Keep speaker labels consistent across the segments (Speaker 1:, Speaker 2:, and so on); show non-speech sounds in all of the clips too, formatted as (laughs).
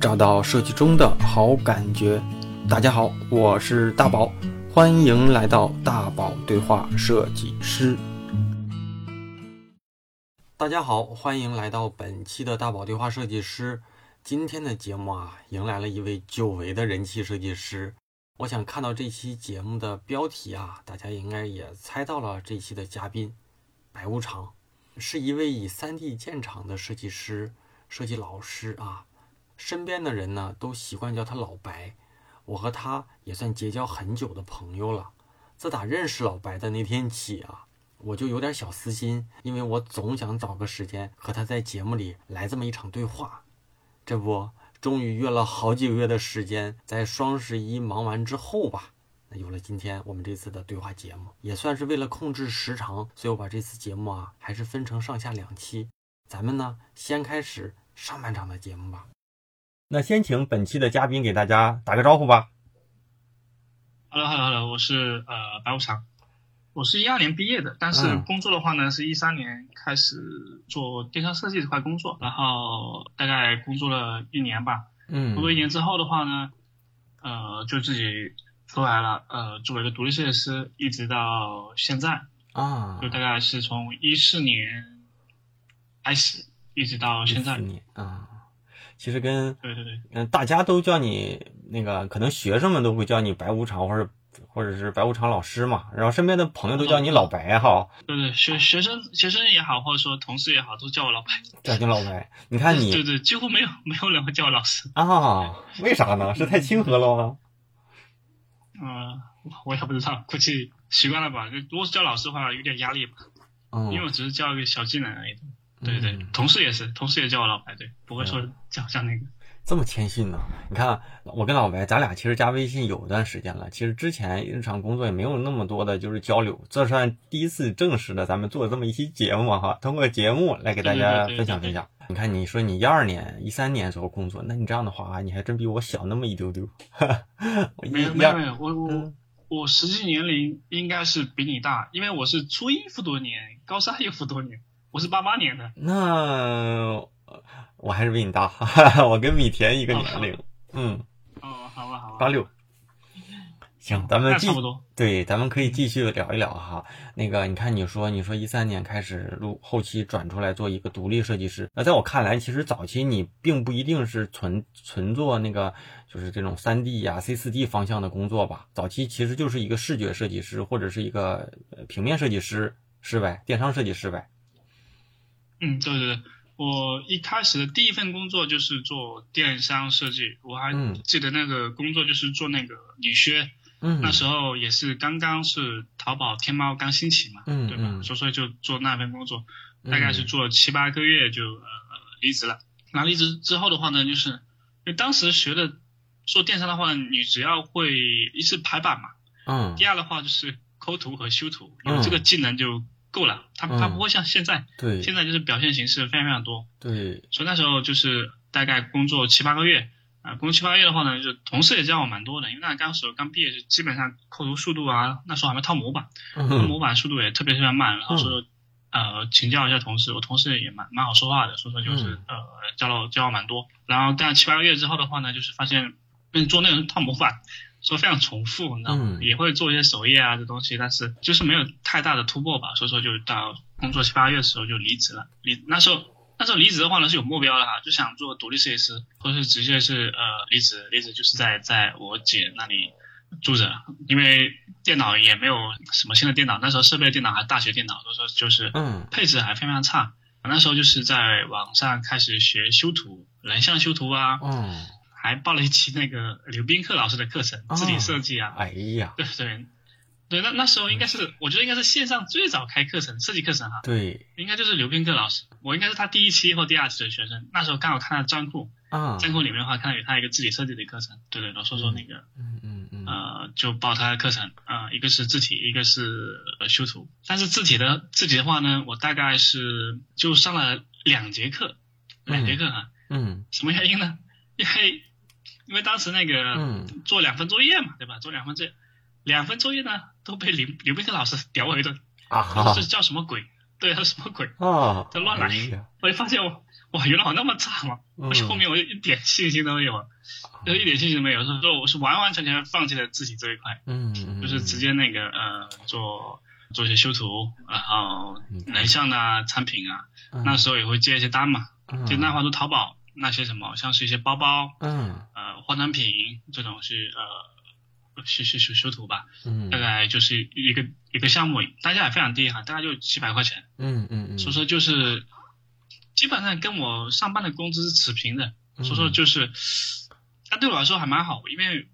Speaker 1: 找到设计中的好感觉。大家好，我是大宝，欢迎来到大宝对话设计师。大家好，欢迎来到本期的大宝对话设计师。今天的节目啊，迎来了一位久违的人气设计师。我想看到这期节目的标题啊，大家应该也猜到了，这期的嘉宾白无常是一位以 3D 建厂的设计师。设计老师啊，身边的人呢都习惯叫他老白。我和他也算结交很久的朋友了。自打认识老白的那天起啊，我就有点小私心，因为我总想找个时间和他在节目里来这么一场对话。这不，终于约了好几个月的时间，在双十一忙完之后吧，那有了今天我们这次的对话节目，也算是为了控制时长，所以我把这次节目啊还是分成上下两期。咱们呢先开始。上半场的节目吧，那先请本期的嘉宾给大家打个招呼吧。
Speaker 2: Hello，Hello，Hello，我是呃白无常，我是一二年毕业的，但是工作的话呢是一三年开始做电商设计这块工作，然后大概工作了一年吧。嗯。工作一年之后的话呢，呃，就自己出来了，呃，作为一个独立设计师，一直到现在啊，就大概是从一四年开始。一直到现在
Speaker 1: 啊，其实跟
Speaker 2: 对对对，
Speaker 1: 嗯，大家都叫你那个，可能学生们都会叫你白无常，或者或者是白无常老师嘛。然后身边的朋友都叫你老白哈。
Speaker 2: 对对，学学生学生也好，或者说同事也好，都叫我老白。
Speaker 1: 叫你老白，你看你
Speaker 2: 对对，几乎没有没有人会叫我老师
Speaker 1: 啊？为啥呢？是太亲和了吗？(laughs)
Speaker 2: 嗯，我也不知道，估计习惯了吧。如果是叫老师的话，有点压力吧。嗯，因为我只是教一个小技能而已。对对，同事也是，同事也叫我老白，对，不会说叫像那个
Speaker 1: 这么谦逊呢。你看，我跟老白，咱俩其实加微信有一段时间了，其实之前日常工作也没有那么多的就是交流，这算第一次正式的咱们做这么一期节目哈，通过节目来给大家分享分享。你看，你说你一二年、一三年时候工作，那你这样的话，你还真比我小那么一丢丢。
Speaker 2: 没有没有没有，我我我实际年龄应该是比你大，因为我是初一复多年，高三又复多年。我是八八年的，
Speaker 1: 那我还是比你大，(laughs) 我跟米田一个年龄，
Speaker 2: 嗯，哦，好吧，好吧，
Speaker 1: 八六，行，咱们
Speaker 2: 差不多，
Speaker 1: 对，咱们可以继续聊一聊哈。那个，你看，你说，你说一三年开始录，后期转出来做一个独立设计师，那在我看来，其实早期你并不一定是纯纯做那个，就是这种三 D 呀、C 四 D 方向的工作吧。早期其实就是一个视觉设计师或者是一个平面设计师，是呗？电商设计师呗。
Speaker 2: 嗯，对对对，我一开始的第一份工作就是做电商设计，我还记得那个工作就是做那个女靴，嗯，那时候也是刚刚是淘宝天猫刚兴起嘛，嗯，对吧？所以说就做那份工作，大概是做了七八个月就呃离职了。那离职之后的话呢，就是因为当时学的做电商的话，你只要会一是排版嘛，嗯，第二的话就是抠图和修图，有这个技能就。够了，他他不会像现在，
Speaker 1: 对，
Speaker 2: 现在就是表现形式非常非常多，
Speaker 1: 对，
Speaker 2: 所以那时候就是大概工作七八个月，啊，工作七八个月的话呢，就同事也教我蛮多的，因为那当时候刚毕业，就基本上抠图速度啊，那时候还没套模板，套模板速度也特别特别慢，然后说呃请教一下同事，我同事也蛮蛮好说话的，所以说就是呃教了教了蛮多，然后干七八个月之后的话呢，就是发现嗯做那种套模板。说非常重复，你知道吗？也会做一些首页啊这东西，但是就是没有太大的突破吧。所以说就到工作七八月的时候就离职了。离那时候那时候离职的话呢是有目标的哈，就想做独立设计师，或者是直接是呃离职离职就是在在我姐那里住着，因为电脑也没有什么新的电脑，那时候设备电脑还大学电脑，所以说就是嗯配置还非常差。那时候就是在网上开始学修图，人像修图啊。嗯。还报了一期那个刘宾克老师的课程，字体设计啊，
Speaker 1: 哎呀，
Speaker 2: 对对？对，那那时候应该是，我觉得应该是线上最早开课程设计课程哈，
Speaker 1: 对，
Speaker 2: 应该就是刘宾克老师，我应该是他第一期或第二期的学生，那时候刚好看到账户，啊，账户里面的话看到有他一个字体设计的课程，对对，老说说那个，嗯嗯嗯，呃，就报他的课程，啊，一个是字体，一个是修图，但是字体的字体的话呢，我大概是就上了两节课，两节课哈，嗯，什么原因呢？因为因为当时那个做两份作业嘛，对吧？做两份作业，两份作业呢都被刘刘斌克老师屌我一顿啊！这叫什么鬼？对，他什么鬼？啊，他乱来！我就发现我哇，原来我那么差吗？而且后面我就一点信心都没有，就一点信心都没有，所以说我是完完全全放弃了自己这一块，
Speaker 1: 嗯，
Speaker 2: 就是直接那个呃做做一些修图，然后人像啊、产品啊，那时候也会接一些单嘛，接那话说淘宝那些什么，像是一些包包，
Speaker 1: 嗯，
Speaker 2: 呃化妆品这种是呃是是修修图吧，
Speaker 1: 嗯，
Speaker 2: 大概就是一个一个项目，单价也非常低哈，大概就几百块钱，
Speaker 1: 嗯嗯嗯，
Speaker 2: 所以说就是基本上跟我上班的工资是持平的，所以说就是，那对我来说还蛮好，因为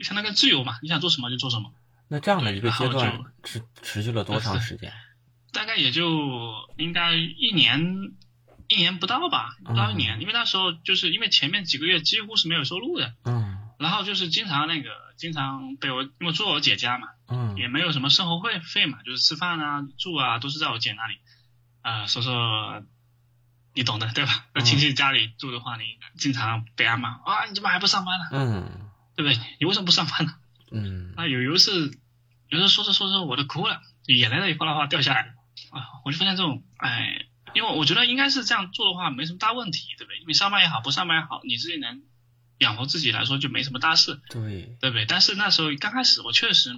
Speaker 2: 相当于自由嘛，你想做什么就做什么。
Speaker 1: 那这样的一个阶段持持续了多长时间？
Speaker 2: 大概也就应该一年一年不到吧，不到一年，因为那时候就是因为前面几个月几乎是没有收入的，
Speaker 1: 嗯
Speaker 2: 然后就是经常那个经常被我因为住我姐家嘛，
Speaker 1: 嗯
Speaker 2: 也没有什么生活费费嘛，就是吃饭啊住啊都是在我姐那里，呃，所以说你懂的对吧？在亲戚家里住的话，你经常被挨骂啊，你怎么还不上班呢？
Speaker 1: 嗯 (laughs)
Speaker 2: 对不对？你为什么不上班呢？
Speaker 1: 嗯
Speaker 2: 那有有一次，有时候说着说着我都哭了，眼泪都哗啦哗啦掉下来了啊！我就发现这种，哎，因为我觉得应该是这样做的话没什么大问题，对不对？你上班也好，不上班也好，你自己能养活自己来说就没什么大事，
Speaker 1: 对，
Speaker 2: 对不对？但是那时候刚开始我确实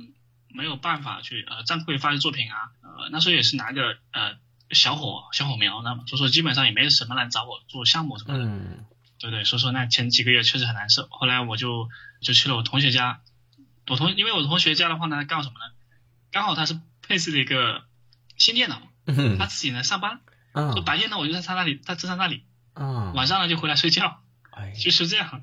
Speaker 2: 没有办法去呃站柜发些作品啊，呃那时候也是拿个呃小火小火苗，那么所以说基本上也没什么人找我做项目什么的，
Speaker 1: 嗯
Speaker 2: 对对，所以说那前几个月确实很难受。后来我就就去了我同学家，我同因为我同学家的话呢，干什么呢？刚好他是配置了一个新电脑，
Speaker 1: 嗯
Speaker 2: 他自己呢上班，
Speaker 1: 嗯
Speaker 2: 就白天呢我就在他那里，在在他那里，
Speaker 1: 嗯，
Speaker 2: 晚上呢就回来睡觉，
Speaker 1: 哎
Speaker 2: 就是这样。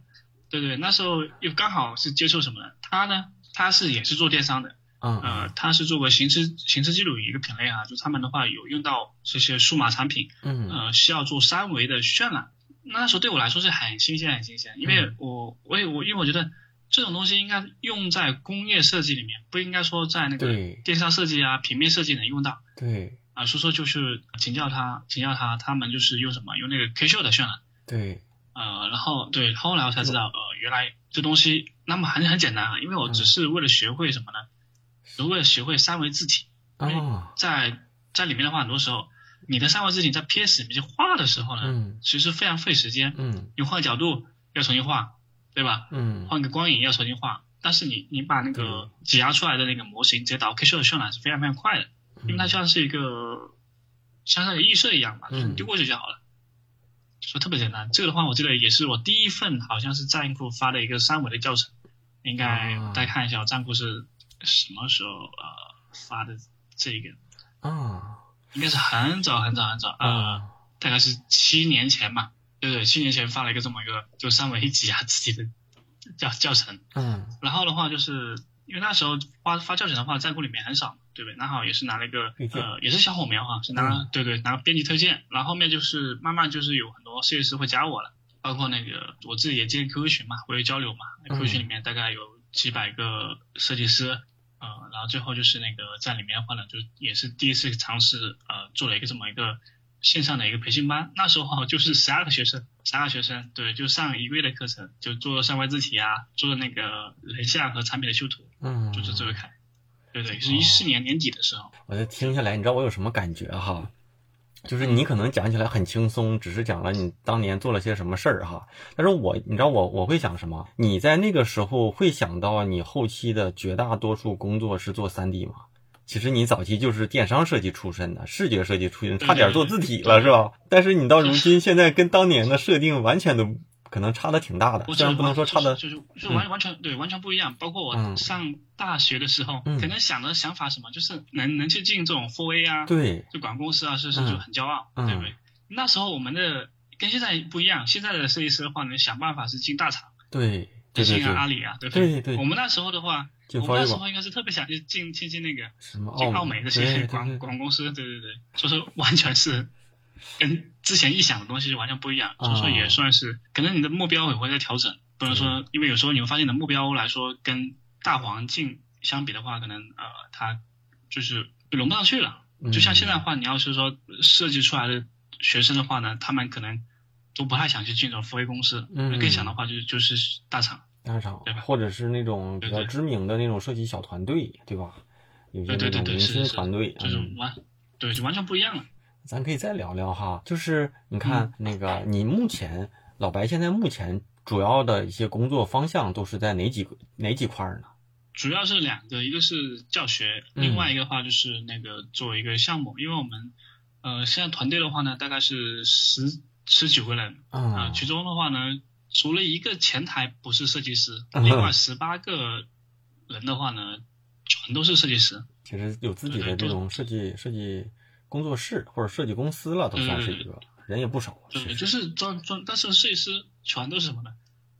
Speaker 2: 对对，那时候又刚好是接触什么呢？他呢，他是也是做电商的，
Speaker 1: 嗯
Speaker 2: 呃，他是做过行车行车记录仪一个品类啊，就他们的话有用到这些数码产品，
Speaker 1: 嗯。
Speaker 2: 呃，需要做三维的渲染。那时候对我来说是很新鲜，很新鲜，因为我我也我因为我觉得这种东西应该用在工业设计里面，不应该说在那个电商设计啊、平面设计能用到
Speaker 1: 对
Speaker 2: 啊。所以说就是请教他，请教他，他们就是用什么？用那个 K 秀的渲染。
Speaker 1: 对，
Speaker 2: 呃，然后对，后来我才知道，呃，原来这东西那么很很简单啊，因为我只是为了学会什么呢？是为了学会三维字体，
Speaker 1: 哦
Speaker 2: 在在里面的话，很多时候你的三维字体在 PS 里面去画的时候呢，
Speaker 1: 嗯
Speaker 2: 其实非常费时间。
Speaker 1: 嗯
Speaker 2: 你换角度要重新画，对吧？
Speaker 1: 嗯
Speaker 2: 换个光影要重新画，但是你你把那个挤压出来的那个模型直接导 K 秀的渲染是非常非常快的，因为它像是一个像那个预设一样吧，就是你丢过去就好了。说特别简单，这个的话，我记得也是我第一份，好像是战库发的一个三维的教程，应该
Speaker 1: 啊。
Speaker 2: 大家看一下我站库是什么时候呃发的这个，
Speaker 1: 啊。
Speaker 2: 应该是很早很早很早，呃，
Speaker 1: 啊。
Speaker 2: 大概是七年前吧，对对，七年前发了一个这么一个就三维挤压自己的教教程，
Speaker 1: 嗯。
Speaker 2: 然后的话就是因为那时候发发教程的话，战库里面很少，对不对？那好也是拿了一个呃，也是小火苗哈，是拿了、对对拿了编辑推荐，然后后面就是慢慢就是有很多设计师会加我了，包括那个我自己也建 QQ 群嘛，活跃交流嘛，QQ 群里面大概有几百个设计师。呃，然后最后就是那个在里面的话呢，就也是第一次尝试呃做了一个这么一个线上的一个培训班，那时候就是十二个学生，十二个学生，对，就上一个月的课程，就做三维字体啊，做那个人像和产品的修图，
Speaker 1: 嗯，
Speaker 2: 就是这位凯，对对，是一四年年底的时候，
Speaker 1: 我就听下来，你知道我有什么感觉哈？就是你可能讲起来很轻松，只是讲了你当年做了些什么事儿哈。但是我，你知道我我会想什么？你在那个时候会想到你后期的绝大多数工作是做三 D 吗？其实你早期就是电商设计出身的，视觉设计出身，差点做字体了是吧？但是你到如今现在跟当年的设定完全都可能差的挺大的，
Speaker 2: 我
Speaker 1: 虽然不能说差的，
Speaker 2: 就是就是完完全对完全不一样。包括我
Speaker 1: 嗯。
Speaker 2: 上大学的时候，
Speaker 1: 嗯。
Speaker 2: 可能想的想法什么，就是能能去进这种 4A 啊，
Speaker 1: 对，
Speaker 2: 就管公司啊，是是
Speaker 1: 嗯。
Speaker 2: 就很骄傲，
Speaker 1: 嗯。
Speaker 2: 对不对？那时候我们的跟现在不一样，现在的设计师的话能，想办法是进大厂，
Speaker 1: 对，
Speaker 2: 进啊阿，里啊，对不
Speaker 1: 对？对
Speaker 2: 我们那时候的话，我们那时候应该是特别想去进进进那个
Speaker 1: 什么
Speaker 2: 进
Speaker 1: 奥
Speaker 2: 奥美这些广广公司，对对对，就是完全是跟之前预想的东西就完全不一样，所以说也算是可能你的目标也会在调整，不能说因为有时候你会发现你的目标来说跟大环境相比的话，可能呃它就是融不上去了。就像现在的话，你要是说设计出来的学生的话呢，他们可能都不太想去进这种 4A 公司，
Speaker 1: 嗯
Speaker 2: 更想的话就是就是大厂。
Speaker 1: 大厂
Speaker 2: 对吧，
Speaker 1: 或者是那种比较知名的那种设计小团队，对吧？有些
Speaker 2: 对对对对，
Speaker 1: 那种明星团队，
Speaker 2: 就是
Speaker 1: 嗯
Speaker 2: 完，对，就完全不一样了。
Speaker 1: 咱可以再聊聊哈，就是你看那个，你目前老白现在目前主要的一些工作方向都是在哪几个哪几块呢？
Speaker 2: 主要是两个，一个是教学，另外一个的话就是那个做一个项目，因为我们呃现在团队的话呢，大概是十十九个人啊，其中的话呢，除了一个前台不是设计师，(laughs) 另外十八个人的话呢，全都是设计师。
Speaker 1: 其实有自己的这种设计设计。工作室或者设计公司了，都算是一个人也不少。
Speaker 2: 对，就是专专，但是设计师全都是什么呢？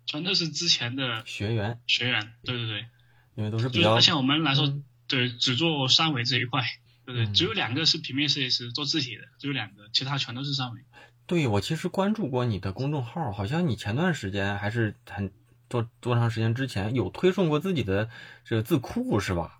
Speaker 2: 全都是之前的
Speaker 1: 学员。
Speaker 2: 学员，对对对。
Speaker 1: 因为都是比较。
Speaker 2: 像我们来说，对，只做三维这一块，对对，只有两个是平面设计师做字体的，只有两个，其他全都是三维。
Speaker 1: 对，我其实关注过你的公众号，好像你前段时间还是很多多长时间之前有推送过自己的这个字库，是吧？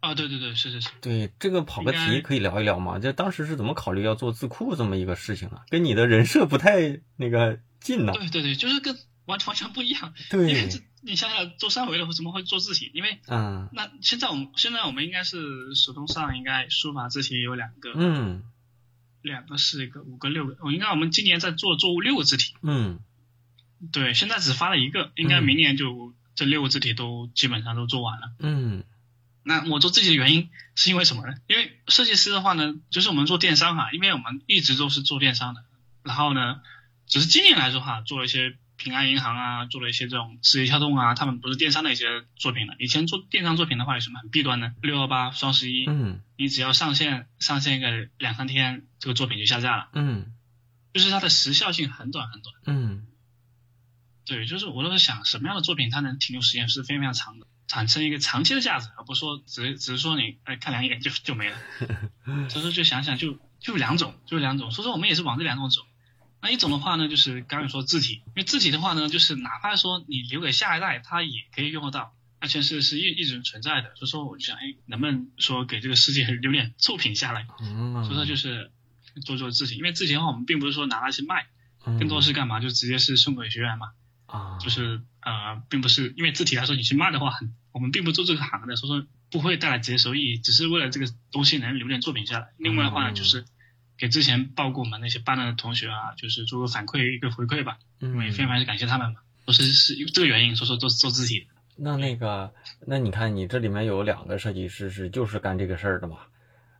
Speaker 2: 啊，对对对，是是是，
Speaker 1: 对这个跑个题可以聊一聊吗？这当时是怎么考虑要做字库这么一个事情啊？跟你的人设不太那个近呢？
Speaker 2: 对对对，就是跟完全完全不一样。
Speaker 1: 对，
Speaker 2: 因为你想想做三维的怎么会做字体？因为嗯，那现在我们现在我们应该是手动上应该书法字体有两个，
Speaker 1: 嗯，
Speaker 2: 两个是一个五个六个，我应该我们今年在做做六个字体，
Speaker 1: 嗯，
Speaker 2: 对，现在只发了一个，应该明年就这六个字体都基本上都做完了，
Speaker 1: 嗯。
Speaker 2: 那我做自己的原因是因为什么呢？因为设计师的话呢，就是我们做电商哈，因为我们一直都是做电商的。然后呢，只是今年来说哈，做了一些平安银行啊，做了一些这种字节跳动啊，他们不是电商的一些作品了。以前做电商作品的话，有什么很弊端呢？六幺八、双十一，
Speaker 1: 嗯，
Speaker 2: 你只要上线上线个两三天，这个作品就下架了，
Speaker 1: 嗯，
Speaker 2: 就是它的时效性很短很短，
Speaker 1: 嗯，
Speaker 2: 对，就是我都是想什么样的作品它能停留时间是非常非常长的。产生一个长期的价值，而不是说只只是说你哎看两眼就就没了。(laughs) 所以说就想想就就两种，就两种。所以说我们也是往这两种走。那一种的话呢，就是刚才说字体，因为字体的话呢，就是哪怕说你留给下一代，它也可以用得到，而且是是一一直存在的。所以说我就想，哎，能不能说给这个世界留点作品下来？所以说就是做做字体，因为字体的话，我们并不是说拿来去卖，更多是干嘛？就直接是送给学员嘛。
Speaker 1: 啊，
Speaker 2: 就是呃，并不是因为字体来说，你去卖的话很，我们并不做这个行的，所以说不会带来直接收益，只是为了这个东西能留点作品下来。另外的话呢，就是给之前报过我们那些班的同学啊，就是做个反馈一个回馈吧，因为非常感谢他们嘛，都是是这个原因，所以说做做字体。
Speaker 1: 那那个，那你看你这里面有两个设计师是就是干这个事儿的嘛？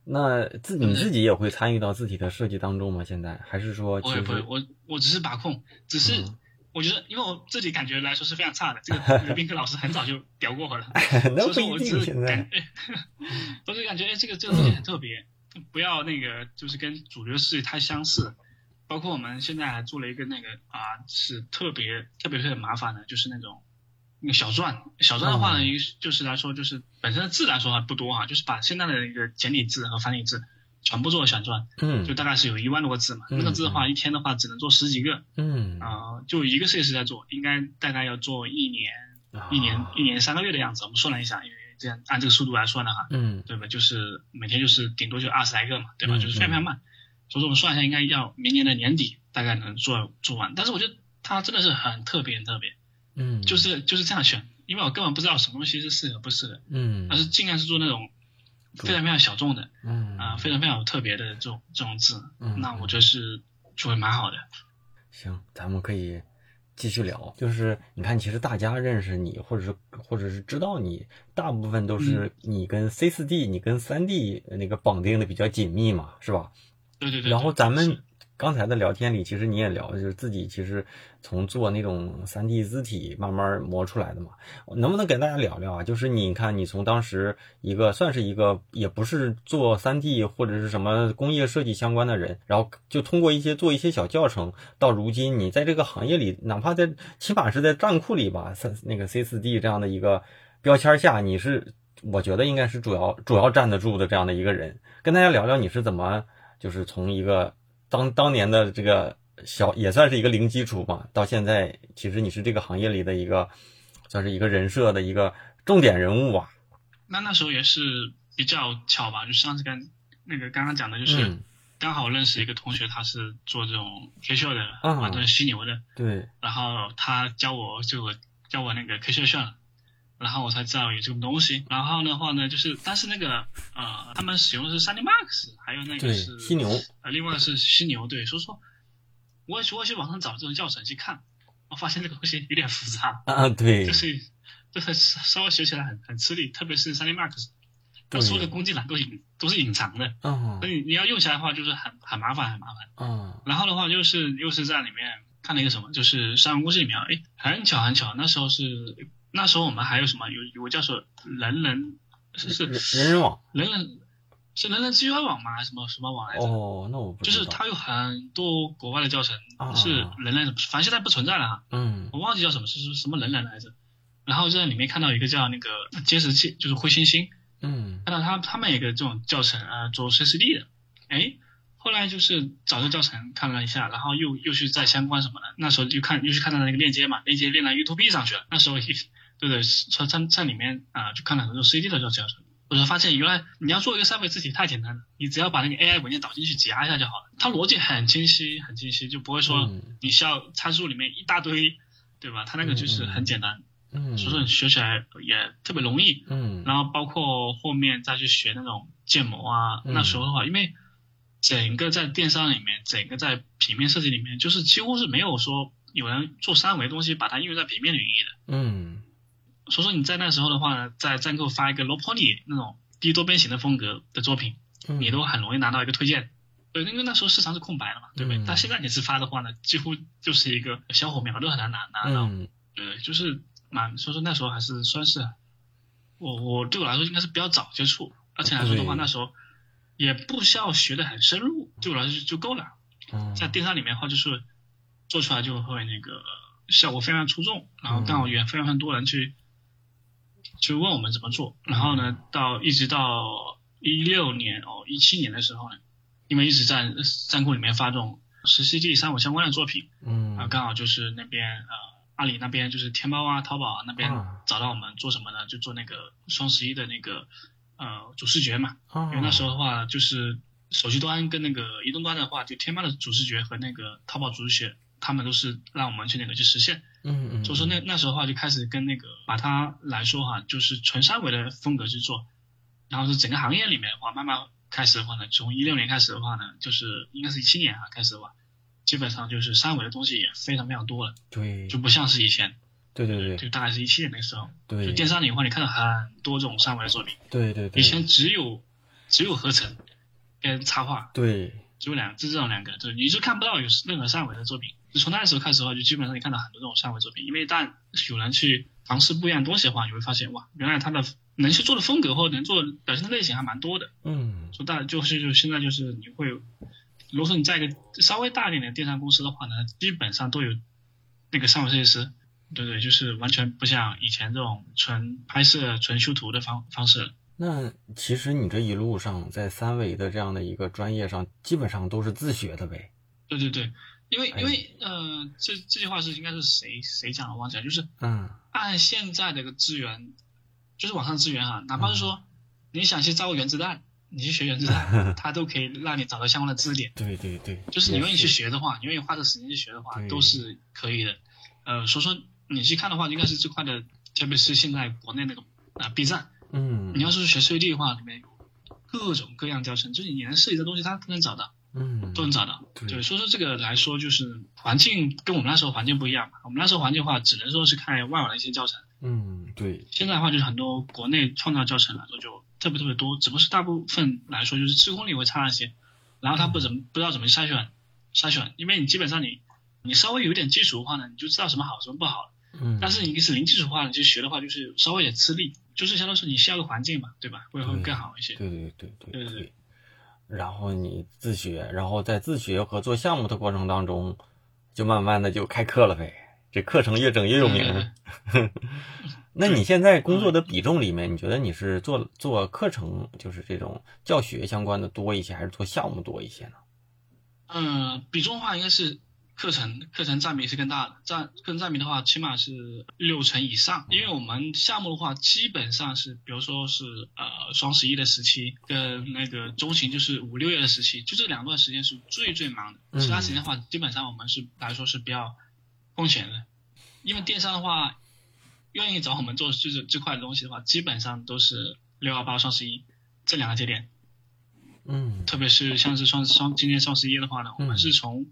Speaker 1: 那自你自己也会参与到字体的设计当中吗？现在还是说？
Speaker 2: 我不会，我我只是把控，只是。我觉得，因为我自己感觉来说是非常差的。这个 (laughs) 刘斌科老师很早就屌过我了，(laughs) 所以说我只是感，我就感觉哎，这个这个东西很特别，不要那个就是跟主流世界太相似。包括我们现在还做了一个那个啊，是特别特别特别麻烦的，就是那种那个小篆。小篆的话呢，就是来说，就是本身的字来说还不多哈，就是把现在的一个简体字和繁体字。全部做小篆，
Speaker 1: 嗯，
Speaker 2: 就大概是有一万多个字嘛。那个字的话，一天的话只能做十几个，
Speaker 1: 嗯，
Speaker 2: 啊，就一个设计师在做，应该大概要做一年，一年一年三个月的样子。我们算了一下，因为这样按这个速度来算的话，
Speaker 1: 嗯，
Speaker 2: 对吧？就是每天就是顶多就二十来个嘛，对吧？就是非常非常慢。所以说我们算一下，应该要明年的年底大概能做做完。但是我觉得它真的是很特别，很特别，
Speaker 1: 嗯，
Speaker 2: 就是就是这样选，因为我根本不知道什么东西是适合不适合，
Speaker 1: 嗯，
Speaker 2: 但是尽量是做那种。非常非常小众的，
Speaker 1: 嗯
Speaker 2: 啊，非常非常有特别的这种这种字，
Speaker 1: 嗯，
Speaker 2: 那我觉得是就会蛮好的。
Speaker 1: 行，咱们可以继续聊。就是你看，其实大家认识你，或者是或者是知道你，大部分都是你跟 C 四 D、你跟三 D 那个绑定的比较紧密嘛，是吧？
Speaker 2: 对对对。
Speaker 1: 然后咱们。刚才的聊天里，其实你也聊，就是自己其实从做那种三 D 字体慢慢磨出来的嘛。能不能跟大家聊聊啊？就是你看，你从当时一个算是一个也不是做三 D 或者是什么工业设计相关的人，然后就通过一些做一些小教程，到如今你在这个行业里，哪怕在起码是在站库里吧，三那个 C 四 D 这样的一个标签下，你是我觉得应该是主要主要站得住的这样的一个人。跟大家聊聊你是怎么就是从一个。当当年的这个小也算是一个零基础嘛，到现在其实你是这个行业里的一个，算是一个人设的一个重点人物吧。
Speaker 2: 那那时候也是比较巧吧，就上次跟那个刚刚讲的，就是刚好认识一个同学，他是做这种 K 秀的，啊，都是犀牛的。
Speaker 1: 对。
Speaker 2: 然后他教我就教我那个 K 秀炫，然后我才知道有这种东西。然后的话呢，就是但是那个呃，他们使用的是三 D Max，还有那个是
Speaker 1: 犀牛，
Speaker 2: 呃，另外是犀牛，对，所以说我也去我去网上找这种教程去看，我发现这个东西有点复杂。
Speaker 1: 啊，对，
Speaker 2: 就是就是稍微学起来很很吃力，特别是三 D Max，它所有的工具栏都隐都是隐藏的，
Speaker 1: 嗯，
Speaker 2: 所以你要用起来的话就是很很麻烦很麻烦，
Speaker 1: 嗯，
Speaker 2: 然后的话就是又是在里面看了一个什么，就是商用公司里面，哎，很巧很巧，那时候是。那时候我们还有什么？有有个叫做人人是是
Speaker 1: 人人网，
Speaker 2: 人人是人人资源网吗？还是什么什么网来着？
Speaker 1: 哦，那我不
Speaker 2: 就是它有很多国外的教程是人人，反正现在不存在了哈。
Speaker 1: 嗯，
Speaker 2: 我忘记叫什么，是什么人人来着？然后在里面看到一个叫那个监视器，就是灰猩猩。
Speaker 1: 嗯，
Speaker 2: 看到他他们有个这种教程啊，做 CCD 的。哎。后来就是找个教程看了一下，然后又又去在相关什么的，那时候就看又去看到那个链接嘛，链接链到 YouTube 上去了。那时候一对对，说在在里面啊，就看了很多 CD 的教程，我就发现原来你要做一个三维字体太简单了，你只要把那个 AI 文件导进去解压一下就好了，它逻辑很清晰很清晰，就不会说你需要参数里面一大堆，对吧？它那个就是很简单，
Speaker 1: 嗯，
Speaker 2: 所以说你学起来也特别容易，
Speaker 1: 嗯，
Speaker 2: 然后包括后面再去学那种建模啊，那时候的话，因为。整个在电商里面，整个在平面设计里面，就是几乎是没有说有人做三维东西把它应用在平面领域
Speaker 1: 的。嗯，
Speaker 2: 所以说你在那时候的话呢，在站购发一个 low poly 那种低多边形的风格的作品，你都很容易拿到一个推荐。对，因为那时候市场是空白的嘛，对不对？但现在你是发的话呢，几乎就是一个小火苗都很难拿拿到。对，就是蛮，所以说那时候还是算是我我对我来说应该是比较早接触，而且来说的话那时候。也不需要学的很深入，对我来说就够了。在电商里面的话，就是做出来就会那个效果非常出众，然后刚好也非常非常多人去去问我们怎么做。然后呢，到一直到一六年哦一七年的时候呢，因为一直在站库里面发这种十 C D 三五相关的作品，
Speaker 1: 嗯，
Speaker 2: 啊刚好就是那边呃阿里那边就是天猫啊淘宝啊那边找到我们做什么呢？就做那个双十一的那个。呃，主视觉嘛，因为那时候的话，就是手机端跟那个移动端的话，就天猫的主视觉和那个淘宝主视觉，他们都是让我们去那个去实现。
Speaker 1: 嗯嗯。
Speaker 2: 所以说那那时候的话就开始跟那个把它来说哈，就是纯三维的风格去做，然后是整个行业里面的话，慢慢开始的话呢，从一六年开始的话呢，就是应该是一七年啊开始的话，基本上就是三维的东西也非常非常多了。
Speaker 1: 对。
Speaker 2: 就不像是以前。
Speaker 1: 对对对，
Speaker 2: 就大概是一七年那时候，
Speaker 1: 对，
Speaker 2: 就电商里的话，你看到很多这种三维的作品，
Speaker 1: 对对对，
Speaker 2: 以前只有只有合成跟插画，
Speaker 1: 对，
Speaker 2: 只有两就这种两个，就你是看不到有任何三维的作品。就从那时候开始的话，就基本上你看到很多这种三维作品，因为一旦有人去尝试不一样东西的话，你会发现哇，原来他的能去做的风格或者能做表现的类型还蛮多的。
Speaker 1: 嗯，
Speaker 2: 就大就是就现在就是你会，如果说你在一个稍微大一点的电商公司的话呢，基本上都有那个三维设计师。对对，就是完全不像以前这种纯拍摄、纯修图的方方式。
Speaker 1: 那其实你这一路上在三维的这样的一个专业上，基本上都是自学的呗。
Speaker 2: 对对对，因为因为呃，这这句话是应该是谁谁讲的忘记了，就是
Speaker 1: 嗯，
Speaker 2: 按现在的一个资源，就是网上资源哈，哪怕是说你想去造个原子弹，你去学原子弹，(laughs) 它都可以让你找到相关的知识 (laughs) 点。
Speaker 1: 对对对，
Speaker 2: 就是你愿意去学的话，你愿意花这时间去学的话，都是可以的。呃，所以说。你去看的话，应该是这块的，特别是现在国内那个啊 B 站，
Speaker 1: 嗯，
Speaker 2: 你要是学 3D 的话，里面有各种各样教程，就是你能设计的东西，它都能找到，
Speaker 1: 嗯，
Speaker 2: 都能找到。对，所以说这个来说，就是环境跟我们那时候环境不一样嘛。我们那时候环境的话，只能说是看外网的一些教程。
Speaker 1: 嗯，对。
Speaker 2: 现在的话，就是很多国内创造教程来说，就特别特别多，只不过是大部分来说，就是自控力会差一些，然后他不怎么不知道怎么去筛选，筛选，因为你基本上你你稍微有点基础的话呢，你就知道什么好，什么不好。
Speaker 1: 嗯，
Speaker 2: 但是你是零基础化的去学的话，就是稍微有点吃力，就是相当于是你需要个环境嘛，对吧？会会更好一些。
Speaker 1: 对对对对
Speaker 2: 对对对。
Speaker 1: 然后你自学，然后在自学和做项目的过程当中，就慢慢的就开课了呗。这课程越整越有名。(laughs) 那你现在工作的比重里面，你觉得你是做做课程，就是这种教学相关的多一些，还是做项目多一些呢？
Speaker 2: 嗯，比重的话应该是。课程课程占比是更大的，占课程占比的话，起码是六成以上。因为我们项目的话，基本上是，比如说是呃双十一的时期跟那个中旬就是五六月的时期，就这两段时间是最最忙的。其他时间的话，基本上我们是来说是比较空闲的。因为电商的话，愿意找我们做这这块的东西的话，基本上都是六幺八、双十一这两个节点。
Speaker 1: 嗯，
Speaker 2: 特别是像是双双今天双十一的话呢，我们是从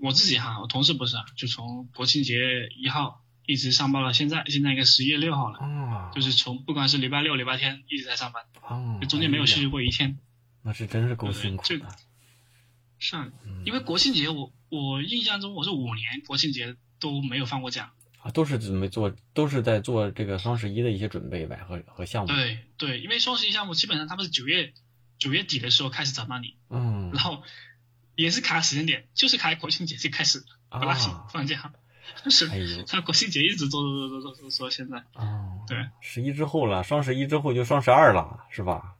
Speaker 2: 我自己哈，我同事不是啊，就从国庆节一号一直上报到现在，现在应该十一月六号了。
Speaker 1: 啊，
Speaker 2: 就是从不管是礼拜六、礼拜天一直在上班，
Speaker 1: 啊，
Speaker 2: 就中间没有休息过一天。
Speaker 1: 那是真是够辛苦
Speaker 2: 这
Speaker 1: 的。
Speaker 2: 是啊，因为国庆节我我印象中我是五年国庆节都没有放过假。
Speaker 1: 啊，都是准备做，都是在做这个双十一的一些准备呗，和和项目。
Speaker 2: 对对，因为双十一项目基本上他们是九月九月底的时候开始找到你，
Speaker 1: 嗯，
Speaker 2: 然后也是卡时间点，就是卡国庆节就开始不拉稀
Speaker 1: 啊，
Speaker 2: 放假，是
Speaker 1: 哎，
Speaker 2: 他国庆节一直做做做做做做做现在。
Speaker 1: 哦，
Speaker 2: 对，
Speaker 1: 十一之后了，双十一之后就双十二了，是吧？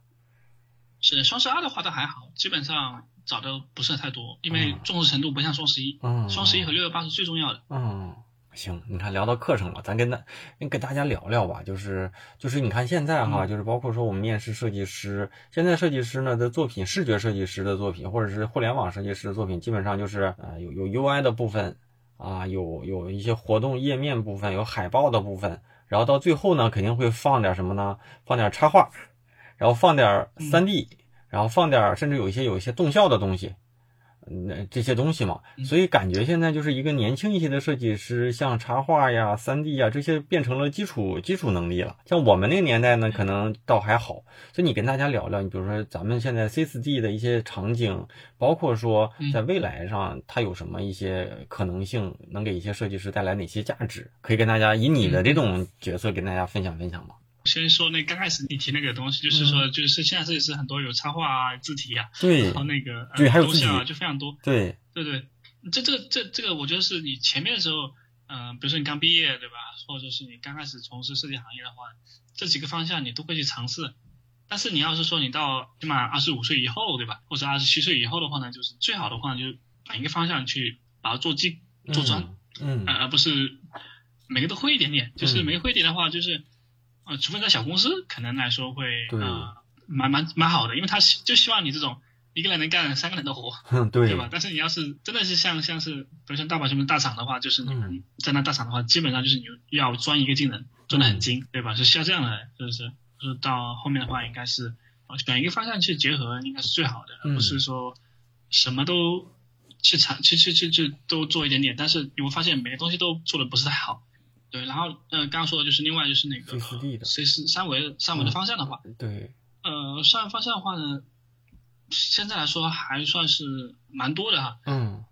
Speaker 2: 是双十二的话倒还好，基本上找的不是太多，因为
Speaker 1: 嗯
Speaker 2: 重视程度不像双十一，
Speaker 1: 嗯，
Speaker 2: 双十一和六幺八是最重要的。
Speaker 1: 嗯，行，你看聊到课程了，咱跟大跟大家聊聊吧，就是就是你看现在哈，
Speaker 2: 嗯
Speaker 1: 就是包括说我们面试设计师，现在设计师呢的作品，视觉设计师的作品，或者是互联网设计师的作品，基本上就是呃有有 UI 的部分啊，有有一些活动页面部分，有海报的部分，然后到最后呢，肯定会放点什么呢？放点插画，然后放点 3D，、然后放点甚至有一些有一些动效的东西。嗯，这些东西嘛，
Speaker 2: 嗯
Speaker 1: 所以感觉现在就是一个年轻一些的设计师，像插画呀、三 D 呀这些变成了基础基础能力了。像我们那个年代呢，可能倒还好。所以你跟大家聊聊，你比如说咱们现在 C 四 D 的一些场景，包括说
Speaker 2: 嗯
Speaker 1: 在未来上它有什么一些可能性，能给一些设计师带来哪些价值，可以跟大家以你的这种角色跟大家分享分享吗？
Speaker 2: 先说那刚开始你提那个东西，就是说，就是现在设计师很多有插画啊、字体啊，
Speaker 1: 对
Speaker 2: 然后那个
Speaker 1: 还有
Speaker 2: 东西啊，就非常多。
Speaker 1: 对，
Speaker 2: 对对，这这这这个，我觉得是你前面的时候，嗯、比如说你刚毕业，对吧？或者是你刚开始从事设计行业的话，这几个方向你都会去尝试。但是你要是说你到起码二十五岁以后，对吧？或者二十七岁以后的话呢，就是最好的话，就是把一个方向去把它做精做专，
Speaker 1: 嗯，
Speaker 2: 呃，而不是每个都会一点点。就是
Speaker 1: 嗯
Speaker 2: 每个会一点的话，就是呃，除非在小公司，可能来说会
Speaker 1: 对
Speaker 2: 呃蛮蛮蛮好的，因为他希就希望你这种一个人能干三个人的活。(laughs)
Speaker 1: 嗯，对
Speaker 2: 对吧？但是你要是真的是像像是，比如像大宝什么大厂的话，就是你
Speaker 1: 嗯
Speaker 2: 们在那大厂的话，基本上就是你要钻一个技能，钻得很精，对吧？是需要这样的，是不是就是到后面的话，应该是呃选一个方向去结合，应该是最好的，而
Speaker 1: 嗯
Speaker 2: 不是说什么都去尝去去去去都做一点点，但是你会发现每个东西都做的不是太好。对，然后呃，刚刚说的就是另外就是那个
Speaker 1: C4D 的
Speaker 2: C 四三维三维的方向的话，
Speaker 1: 对，
Speaker 2: 呃，三维方向的话呢，现在来说还算是蛮多的哈。
Speaker 1: 嗯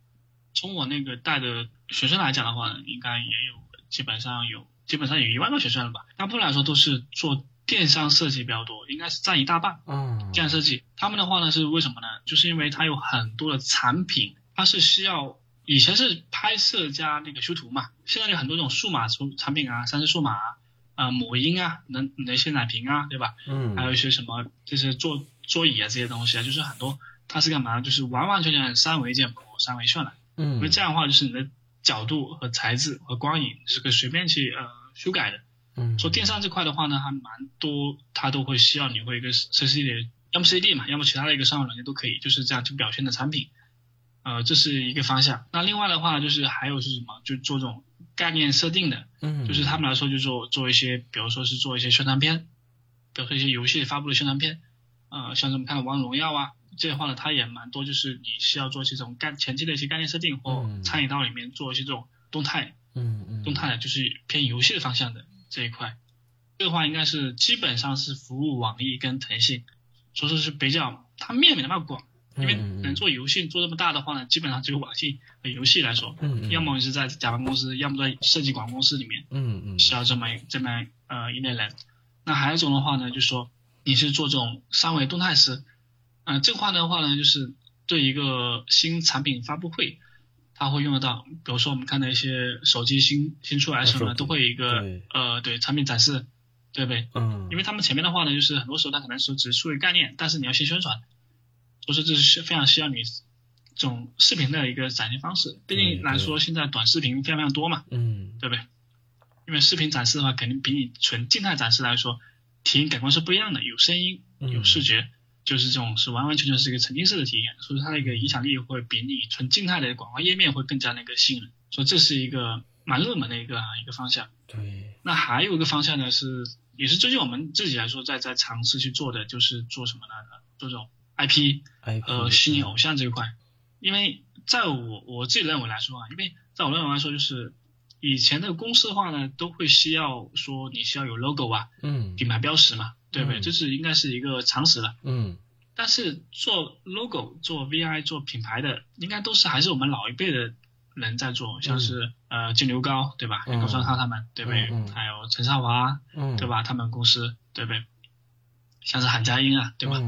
Speaker 2: 从我那个带的学生来讲的话，应该也有基本上有基本上有一万个学生了吧。大部分来说都是做电商设计比较多，应该是占一大半。
Speaker 1: 嗯，
Speaker 2: 电商设计，他们的话呢是为什么呢？就是因为它有很多的产品，它是需要以前是拍摄加那个修图嘛，现在有很多这种数码出产品啊，三 D 数码啊，啊、母婴啊，能那些奶瓶啊，对吧？
Speaker 1: 嗯，
Speaker 2: 还有一些什么就是桌桌椅啊这些东西啊，就是很多它是干嘛？就是完完全全三维建模、三维渲染。
Speaker 1: 嗯，
Speaker 2: 因为这样的话，就是你的角度和材质和光影是可以随便去呃修改的。
Speaker 1: 嗯，
Speaker 2: 说电商这块的话呢，还蛮多，它都会需要你会一个 C C D，要么 C D 嘛，要么其他的一个商业软件都可以，就是这样去表现的产品。呃，这是一个方向。那另外的话，就是还有是什么？就做这种概念设定的，
Speaker 1: 嗯，
Speaker 2: 就是他们来说就做做一些，比如说是做一些宣传片，比如说一些游戏发布的宣传片，呃，像我们看的《王者荣耀》啊，这些话呢，它也蛮多，就是你需要做一些这种概前期的一些概念设定，或
Speaker 1: 嗯
Speaker 2: 参与到里面做一些这种动态
Speaker 1: 嗯嗯，
Speaker 2: 动态的，就是偏游戏的方向的这一块。这个话应该是基本上是服务网易跟腾讯，所以说是比较它面没那么广，因为能做游戏做这么大的话呢，基本上只有网信和游戏来说，要么你是在甲方公司，要么在设计广告公司里面。
Speaker 1: 嗯嗯
Speaker 2: 需要这么这么呃一类人。那还有一种的话呢，就是说你是做这种三维动态师，嗯、这块的话呢，就是对一个新产品发布会，它会用得到。比如说我们看到一些手机新新出来的时候呢，都会有一个呃对产品展示，对不对？
Speaker 1: 嗯，
Speaker 2: 因为他们前面的话呢，就是很多时候他可能是只是出于概念，但是你要先宣传，所以说这是非常需要你这种视频的一个展现方式。毕竟来说，现在短视频非常非常多嘛。
Speaker 1: 嗯
Speaker 2: 对不对？因为视频展示的话，肯定比你纯静态展示来说，体验感官是不一样的，有声音，
Speaker 1: 嗯
Speaker 2: 有视觉，就是这种是完完全全是一个沉浸式的体验，所以它的一个影响力会比你纯静态的广告页面会更加那个吸引人。所以这是一个蛮热门的一个一个方向。
Speaker 1: 对，
Speaker 2: 那还有一个方向呢是，也是最近我们自己来说在在尝试去做的，就是做什么呢？做这种 IP 呃虚拟偶像这一块。因为在我我自己认为来说啊，因为在我认为来说，就是以前的公司的话呢，都会需要说你需要有 logo 啊，
Speaker 1: 嗯，
Speaker 2: 品牌标识嘛，对不对？这是应该是一个常识了。
Speaker 1: 嗯。
Speaker 2: 但是做 logo、做 VI、做品牌的，应该都是还是我们老一辈的人在做，像是呃金牛高对吧？高双康他们对不对？还有陈少华对吧？他们公司对不对？像是韩佳音啊对吧？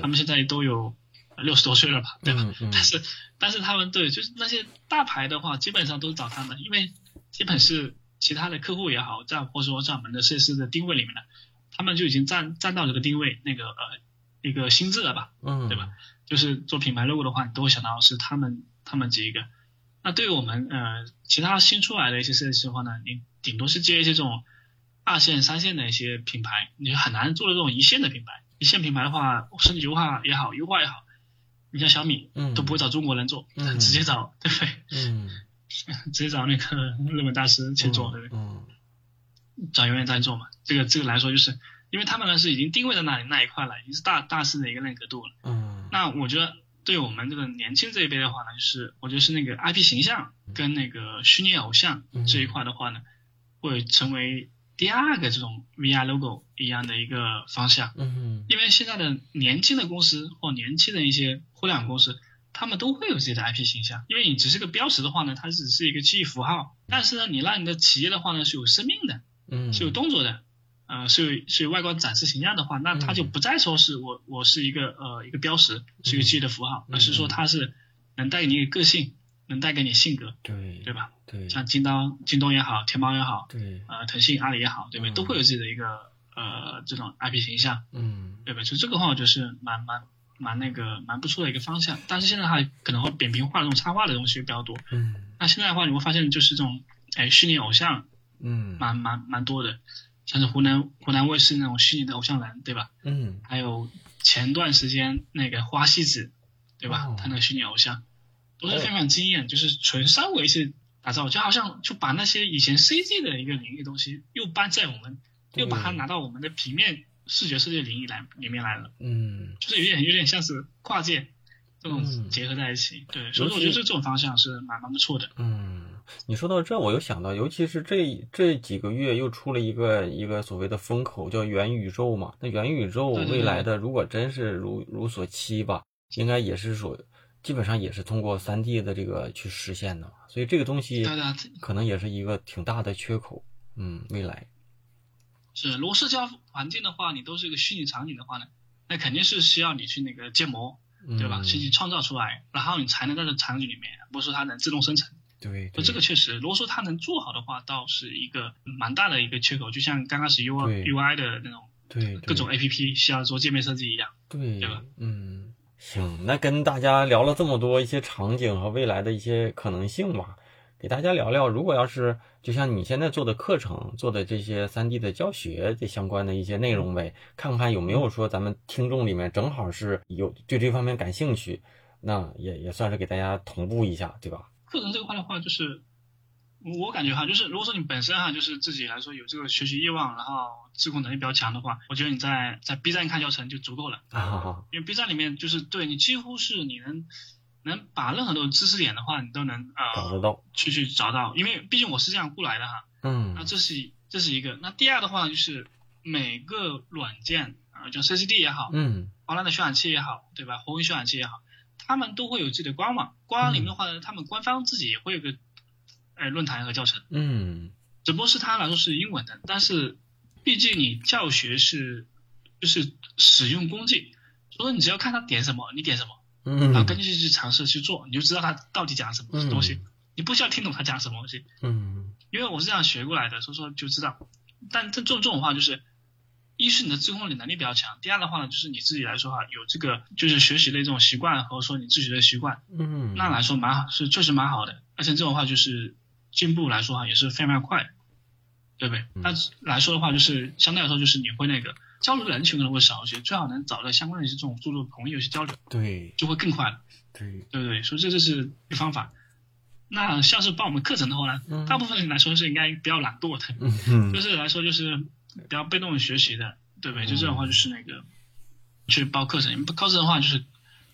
Speaker 2: 他们现在都有六十多岁了吧对吧？(laughs) 但是但是他们对就是那些大牌的话，基本上都是找他们，因为基本是其他的客户也好，在或者说在我们的设计师的定位里面呢，他们就已经占占到这个定位那个呃。一个心智了吧，
Speaker 1: 嗯，
Speaker 2: 对吧？就是做品牌 logo 的话，你都会想到是他们他们几个。那对于我们呃其他新出来的一些设计师的话呢，你顶多是接一些这种二线、三线的一些品牌，你很难做的这种一线的品牌。一线品牌的话，升级化也好，优化也好，你像小米，
Speaker 1: 嗯，
Speaker 2: 都不会找中国人做，(laughs) 直接找，对不对？
Speaker 1: 嗯，(laughs)
Speaker 2: 直接找那个日本大师去做，对不对？
Speaker 1: 嗯，
Speaker 2: 找永远在做嘛。这个这个来说就是。因为他们呢是已经定位在那里那一块了，已经是大大师的一个认可度了。
Speaker 1: 嗯，
Speaker 2: 那我觉得对我们这个年轻这一辈的话呢，就是我觉得是那个 IP 形象跟那个虚拟偶像这一块的话呢，会成为第二个这种 VR logo 一样的一个方向。
Speaker 1: 嗯，
Speaker 2: 因为现在的年轻的公司或年轻的一些互联网公司，他们都会有自己的 IP 形象。因为你只是个标识的话呢，它只是一个记忆符号。但是呢，你让你的企业的话呢是有生命的，
Speaker 1: 嗯，
Speaker 2: 是有动作的。呃，是有是有外观展示形象的话，那它就不再说是我我是一个呃一个标识，是一个记忆的符号，而是说它是能带给你个性，能带给你性格，
Speaker 1: 对
Speaker 2: 对吧？
Speaker 1: 对，
Speaker 2: 像京东、京东也好，天猫也好，
Speaker 1: 对，
Speaker 2: 呃，腾讯、阿里也好，对不对？都会有自己的一个呃这种 IP 形象，
Speaker 1: 嗯，
Speaker 2: 对吧？就这个话就是蛮蛮蛮那个蛮不错的一个方向，但是现在的话可能会扁平化这种插画的东西比较多，
Speaker 1: 嗯，
Speaker 2: 那现在的话你会发现就是这种哎虚拟偶像，
Speaker 1: 嗯，
Speaker 2: 蛮蛮蛮多的。像是湖南湖南卫视那种虚拟的偶像人，对吧？
Speaker 1: 嗯。
Speaker 2: 还有前段时间那个花西子，对吧？他那个虚拟偶像都是非常惊艳，就是纯稍微去打造，就好像就把那些以前 CG 的一个领域东西又搬在我们，又把它拿到我们的平面视觉设计领域来里面来了。
Speaker 1: 嗯。
Speaker 2: 就是有点有点像是跨界这种结合在一起，对，所以我觉得这这种方向是蛮蛮不错的。
Speaker 1: 嗯。你说到这，我又想到，尤其是这这几个月又出了一个一个所谓的风口，叫元宇宙嘛。那元宇宙未来的，如果真是如如所期吧，应该也是说，基本上也是通过三 D 的这个去实现的。所以这个东西可能也是一个挺大的缺口。嗯，未来
Speaker 2: 是如果社交环境的话，你都是一个虚拟场景的话呢，那肯定是需要你去那个建模，对吧？先去创造出来，然后你才能在这场景里面，不是说它能自动生成。
Speaker 1: 对，
Speaker 2: 这个确实，如果说它能做好的话，倒是一个蛮大的一个缺口，就像刚开始 U I U I 的那种，
Speaker 1: 对
Speaker 2: 各种 A P P 需要做界面设计一样，
Speaker 1: 对，
Speaker 2: 对吧？
Speaker 1: 嗯，行，那跟大家聊了这么多一些场景和未来的一些可能性吧，给大家聊聊，如果要是就像你现在做的课程，做的这些三 D 的教学这相关的一些内容呗，看看有没有说咱们听众里面正好是有对这方面感兴趣，那也也算是给大家同步一下，对吧？
Speaker 2: 课程这块的话，就是我感觉哈，就是如果说你本身哈，就是自己来说有这个学习欲望，然后自控能力比较强的话，我觉得你在在 B 站看教程就足够了。
Speaker 1: 啊，
Speaker 2: 因为 B 站里面就是对你几乎是你能能把任何的知识点的话，你都能呃
Speaker 1: 找得到，
Speaker 2: 去去找到。因为毕竟我是这样过来的哈。
Speaker 1: 嗯。
Speaker 2: 那这是这是一个。那第二的话就是每个软件啊，就 C C D 也好，
Speaker 1: 嗯，
Speaker 2: 华纳的渲染器也好，对吧？红云渲染器也好。他们都会有自己的官网，官网里面的话呢，他们官方自己也会有个，呃，论坛和教程。
Speaker 1: 嗯，
Speaker 2: 只不过是他来说是英文的，但是毕竟你教学是就是使用工具，所以你只要看他点什么，你点什么，
Speaker 1: 嗯，
Speaker 2: 然后根据去尝试去做，你就知道他到底讲什么东西。你不需要听懂他讲什么东西，
Speaker 1: 嗯，
Speaker 2: 因为我是这样学过来的，所以说就知道。但这这种这种话就是。一是你的自控力能力比较强，第二的话呢，就是你自己来说哈，有这个就是学习的这种习惯，或者说你自学的习惯，
Speaker 1: 嗯，
Speaker 2: 那来说蛮好，是确实蛮好的，而且这种话就是进步来说哈，也是非常快，对不对？那来说的话，就是相对来说就是你会那个交流的人群可能会少一些，最好能找到相关的一些这种速度朋友去交流，
Speaker 1: 对，
Speaker 2: 就会更快了，
Speaker 1: 对，
Speaker 2: 对不对？所以这就是一个方法。那像是报我们课程的话呢，大部分人来说是应该比较懒惰的，
Speaker 1: 嗯
Speaker 2: 就是来说就是比较被动学习的，对不对？就这种话就是那个去报课程，报课程的话就是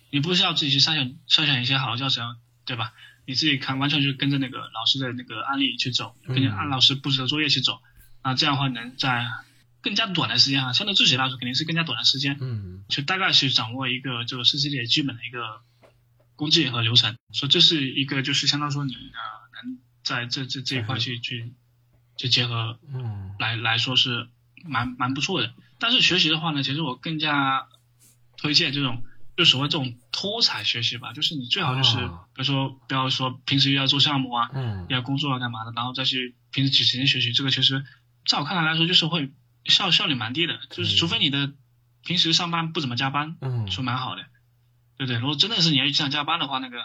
Speaker 2: 你不需要自己去筛选筛选一些好的教程，对吧？你自己看，完全就是跟着那个老师的那个案例去走，跟着按老师布置的作业去走，啊，这样的话能在更加短的时间啊，相对自学来说肯定是更加短的时间，
Speaker 1: 嗯。
Speaker 2: 就大概去掌握一个这个 CCD 基本的一个工具和流程，所以这是一个就是相当说你呃能在这这这一块去去去结合
Speaker 1: 嗯。
Speaker 2: 来来说是蛮蛮不错的。但是学习的话呢，其实我更加推荐这种就所谓这种脱产学习吧，就是你最好就是、
Speaker 1: 啊
Speaker 2: 比如说不要说平时要做项目啊，
Speaker 1: 嗯
Speaker 2: 要工作啊干嘛的，然后再去平时挤时间学习，这个其实在我看来来说就是会效效率蛮低的，就是除非你的平时上班不怎么加班，
Speaker 1: 嗯
Speaker 2: 说蛮好的，对不对？如果真的是你要经常加班的话，那个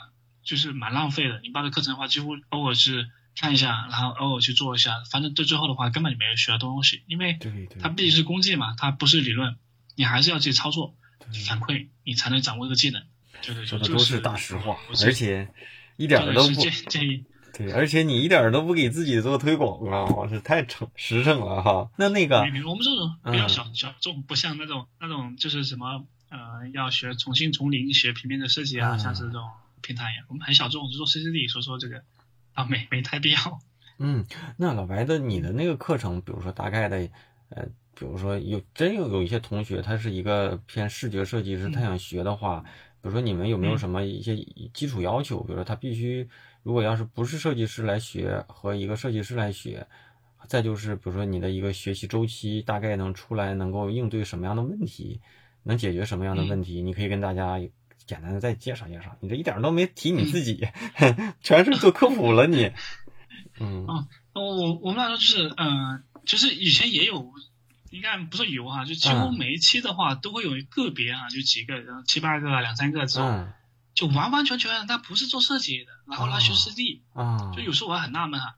Speaker 2: 就是蛮浪费的。你报的课程的话，几乎偶尔是看一下，然后偶尔去做一下，反正对最后的话根本就没有学到东西，因为它毕竟是工具嘛，它不是理论，你还是要自己操作
Speaker 1: 对
Speaker 2: 反馈，你才能掌握这个技能。对对，
Speaker 1: 说的
Speaker 2: 这
Speaker 1: 都是大实话，而且一点儿都不
Speaker 2: 建建议。(laughs)
Speaker 1: 对，而且你一点儿都不给自己做推广啊，是太诚实诚了哈。那那个
Speaker 2: 我们这种比较
Speaker 1: 嗯
Speaker 2: 小小众，不像那种那种就是什么呃，要学重新从零学平面的设计啊，
Speaker 1: 嗯
Speaker 2: 像是这种平台一样，我们很小众，就做 CCD，所以说这个啊没没太必要。(laughs)
Speaker 1: 嗯，那老白的你的那个课程，比如说大概的，呃，比如说有真有有一些同学，他是一个偏视觉设计师，他想学的话，比如说你们有没有
Speaker 2: 嗯
Speaker 1: 什么一些基础要求？比如说他必须，如果要是不是设计师来学和一个设计师来学，再就是比如说你的一个学习周期大概能出来能够应对什么样的问题，能解决什么样的问题，你可以跟大家简单的再介绍介绍。你这一点都没提你自己，(laughs) 全是做科普了你。嗯
Speaker 2: 哦我我我们来说就是呃，其实以前也有，应该不是有哈，就几乎
Speaker 1: 嗯。
Speaker 2: 每一期的话都会有个别啊，就几个然后七八个、两三个这种，
Speaker 1: 嗯。
Speaker 2: 就完完全全他不是做设计的，然后来学
Speaker 1: 哦
Speaker 2: CCD。
Speaker 1: 啊，
Speaker 2: 就有时候我还很纳闷哈，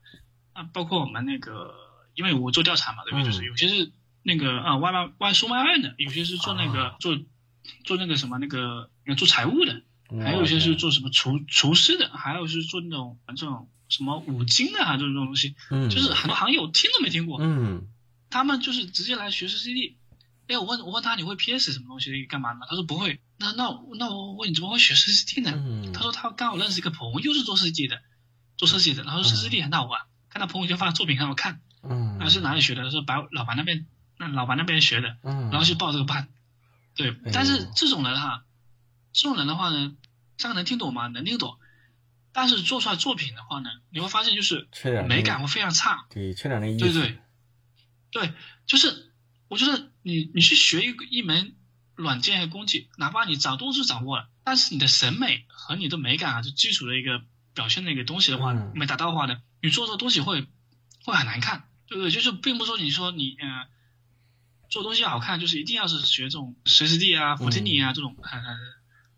Speaker 2: 啊，包括我们那个，因为我做调查嘛，对不对？
Speaker 1: 嗯。
Speaker 2: 就是有些是那个啊外卖外送外卖的，有些是做那个、
Speaker 1: 啊。
Speaker 2: 做做那个什么那个做财务的，还有一些是做什么厨厨师的，还有是做那种这种什么五金的啊这种东西，
Speaker 1: 嗯，
Speaker 2: 就是很多行业我听都没听过，
Speaker 1: 嗯
Speaker 2: 他们就是直接来学 CCD。哎，我问我问他你会 PS 什么东西干嘛呢？他说不会。那那我那我问你怎么会学 CCD 呢？
Speaker 1: 嗯，
Speaker 2: 他说他刚好认识一个朋友是做设计的，做设计的，然后说设计很好玩，看他朋友圈发的作品很好看，
Speaker 1: 嗯，
Speaker 2: 那是哪里学的？他说白老白那边，那老白那边学的，
Speaker 1: 嗯，
Speaker 2: 然后去报这个班。对
Speaker 1: 哎，
Speaker 2: 但是这种人哈，这种人的话呢，这个能听懂吗？能听懂，但是做出来作品的话呢，你会发现就是美感会非常差。
Speaker 1: 对，缺点那意思，
Speaker 2: 对对，对，就是我觉得你你去学一个一门软件和工具，哪怕你掌都是掌握了，但是你的审美和你的美感啊，就基础的一个表现的一个东西的话，
Speaker 1: 嗯
Speaker 2: 没达到的话呢，你做的东西会会很难看，对不对？就是并不是说你说你呃做东西好看，就是一定要是学这种 CCD 啊、i n i 啊、这种很很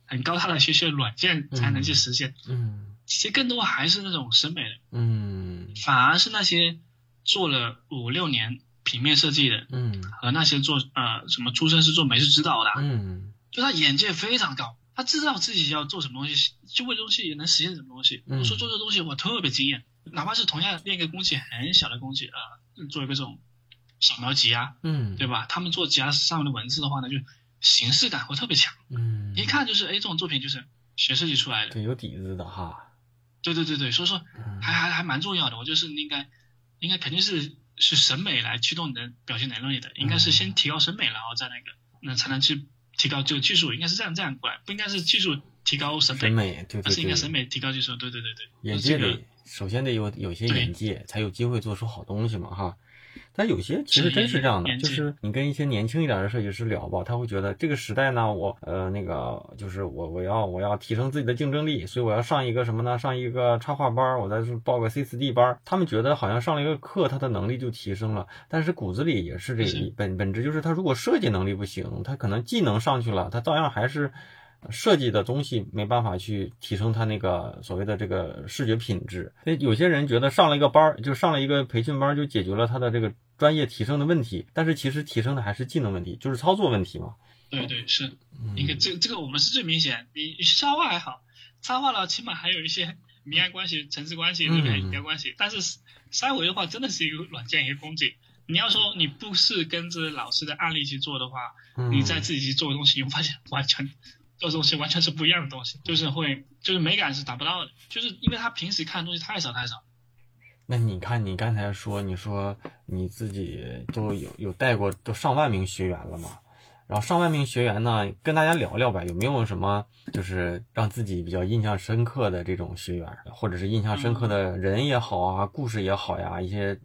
Speaker 2: 很高大的学学软件才能去实现，
Speaker 1: 嗯
Speaker 2: 其实更多还是那种审美的。
Speaker 1: 嗯
Speaker 2: 反而是那些做了五六年平面设计的，
Speaker 1: 嗯
Speaker 2: 和那些做呃什么出身是做美术指导的，
Speaker 1: 嗯
Speaker 2: 就他眼界非常高，他知道自己要做什么东西，就为东西也能实现什么东西。
Speaker 1: 嗯
Speaker 2: 我说做这东西我特别惊艳，哪怕是同样练一个工具很小的工具啊、呃做一个这种扫描集啊，
Speaker 1: 嗯，
Speaker 2: 对吧？他们做夹上面的文字的话呢，就形式感会特别强，
Speaker 1: 嗯，
Speaker 2: 一看就是哎这种作品就是学设计出来的。
Speaker 1: 对有底子的哈，
Speaker 2: 对对对对，所以说
Speaker 1: 嗯
Speaker 2: 还还还蛮重要的。我就是应该，应该肯定是是审美来驱动你的表现能力的，应该是先提高审美，然后再那个，那才能去提高这个技术，应该是这样这样过来，不应该是技术提高审美，
Speaker 1: 审美对对对，
Speaker 2: 而是应该审美提高技术。对对对对，
Speaker 1: 眼界
Speaker 2: 这个
Speaker 1: 首先得有有些眼界，才有机会做出好东西嘛哈。但有些其实真是这样的，就是你跟一些年轻一点的设计师聊吧，他会觉得这个时代呢，我呃那个就是我我要我要提升自己的竞争力，所以我要上一个什么呢？上一个插画班，我再是报个 C 四 D 班。他们觉得好像上了一个课，他的能力就提升了，但是骨子里也是这
Speaker 2: 个
Speaker 1: 本本质就是他如果设计能力不行，他可能技能上去了，他照样还是。设计的东西没办法去提升它那个所谓的这个视觉品质。所以有些人觉得上了一个班儿，就上了一个培训班儿，就解决了他的这个专业提升的问题。但是其实提升的还是技能问题，就是操作问题嘛。
Speaker 2: 对对是，你看这这个我们是最明显。你你插画还好，插画了起码还有一些明暗关系、层次关系对不对？明暗关系。但是三维的话，真的是一个软件一个工具。你要说你不是跟着老师的案例去做的话，你再自己去做东西，你会发现完全做东西完全是不一样的东西，就是会就是美感是达不到的，就是因为他平时看的东西太少太少。
Speaker 1: 那你看，你刚才说，你说你自己都有有带过都上万名学员了嘛？然后上万名学员呢，跟大家聊聊呗，有没有什么就是让自己比较印象深刻的这种学员，或者是印象深刻的人也好啊，故事也好呀，一些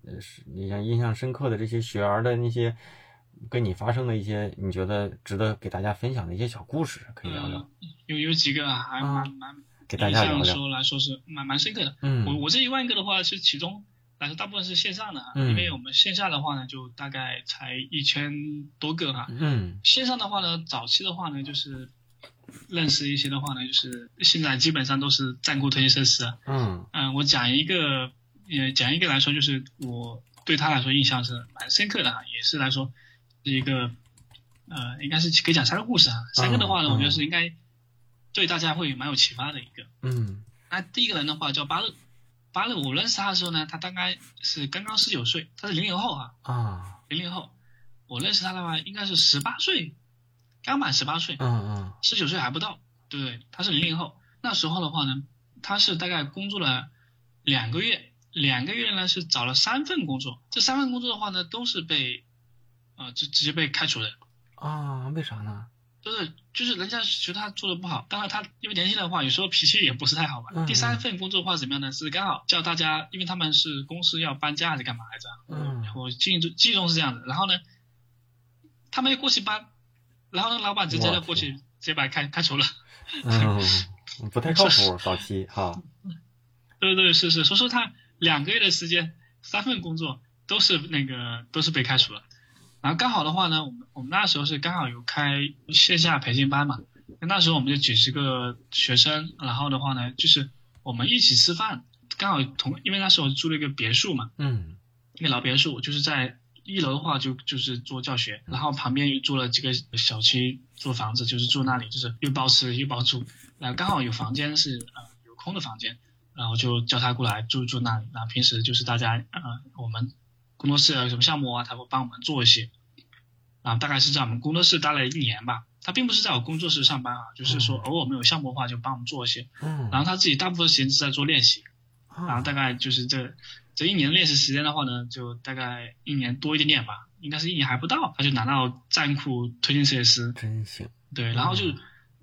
Speaker 1: 你像印象深刻的这些学员的那些跟你发生的一些你觉得值得给大家分享的一些小故事，可以聊聊。
Speaker 2: 有有几个还蛮蛮。
Speaker 1: 印象
Speaker 2: 说来说是蛮蛮深刻的。
Speaker 1: 嗯，
Speaker 2: 我我这一万个的话是其中来说大部分是线上的，因为我们线下的话呢就大概才一千多个哈。
Speaker 1: 嗯，
Speaker 2: 线上的话呢，早期的话呢就是认识一些的话呢，就是现在基本上都是站库推荐设施。
Speaker 1: 嗯
Speaker 2: 嗯，我讲一个呃讲一个来说，就是我对他来说印象是蛮深刻的哈，也是来说是一个呃应该是可以讲三个故事啊。三个的话呢，我觉得是应该。对大家会蛮有启发的一个，
Speaker 1: 嗯，
Speaker 2: 那第一个人的话叫巴勒，巴勒我认识他的时候呢，他大概是刚刚十九岁，他是零零后啊，
Speaker 1: 啊，
Speaker 2: 零零后，我认识他的话应该是十八岁，刚满十八岁，
Speaker 1: 嗯嗯，
Speaker 2: 十九岁还不到，对不对？他是零零后，那时候的话呢，他是大概工作了两个月，两个月呢是找了三份工作，这三份工作的话呢都是被，呃，就直接被开除了，
Speaker 1: 啊，为啥呢？
Speaker 2: 就是就是人家觉得他做的不好，当然他因为年轻人的话，有时候脾气也不是太好嘛。第三份工作的话怎么样呢？是刚好叫大家，因为他们是公司要搬家还是干嘛来着？
Speaker 1: 嗯，
Speaker 2: 我记中记忆中是这样的。然后呢，他们又过去搬，然后呢老板直接就过去直接把开开除了。
Speaker 1: 嗯，不太靠谱，早期哈。(laughs)
Speaker 2: 对对是是，所以说他两个月的时间，三份工作都是那个都是被开除了。然后刚好的话呢，我们我们那时候是刚好有开线下培训班嘛，那时候我们就几十个学生，然后的话呢，就是我们一起吃饭，刚好同因为那时候住了一个别墅嘛，
Speaker 1: 嗯，
Speaker 2: 一个老别墅，就是在一楼的话就就是做教学，然后旁边又租了几个小区租房子，就是住那里，就是又包吃又包住，然后刚好有房间是呃有空的房间，然后就叫他过来住住那里，然后平时就是大家呃我们。工作室有什么项目啊？他会帮我们做一些，啊，大概是在我们工作室待了一年吧。他并不是在我工作室上班啊，就是说偶尔没有项目的话就帮我们做一些。
Speaker 1: 嗯。
Speaker 2: 然后他自己大部分时间是在做练习，然后大概就是这这一年练习时间的话呢，就大概一年多一点点吧，应该是一年还不到，他就拿到站库推荐设计师。
Speaker 1: 真行。
Speaker 2: 对，然后就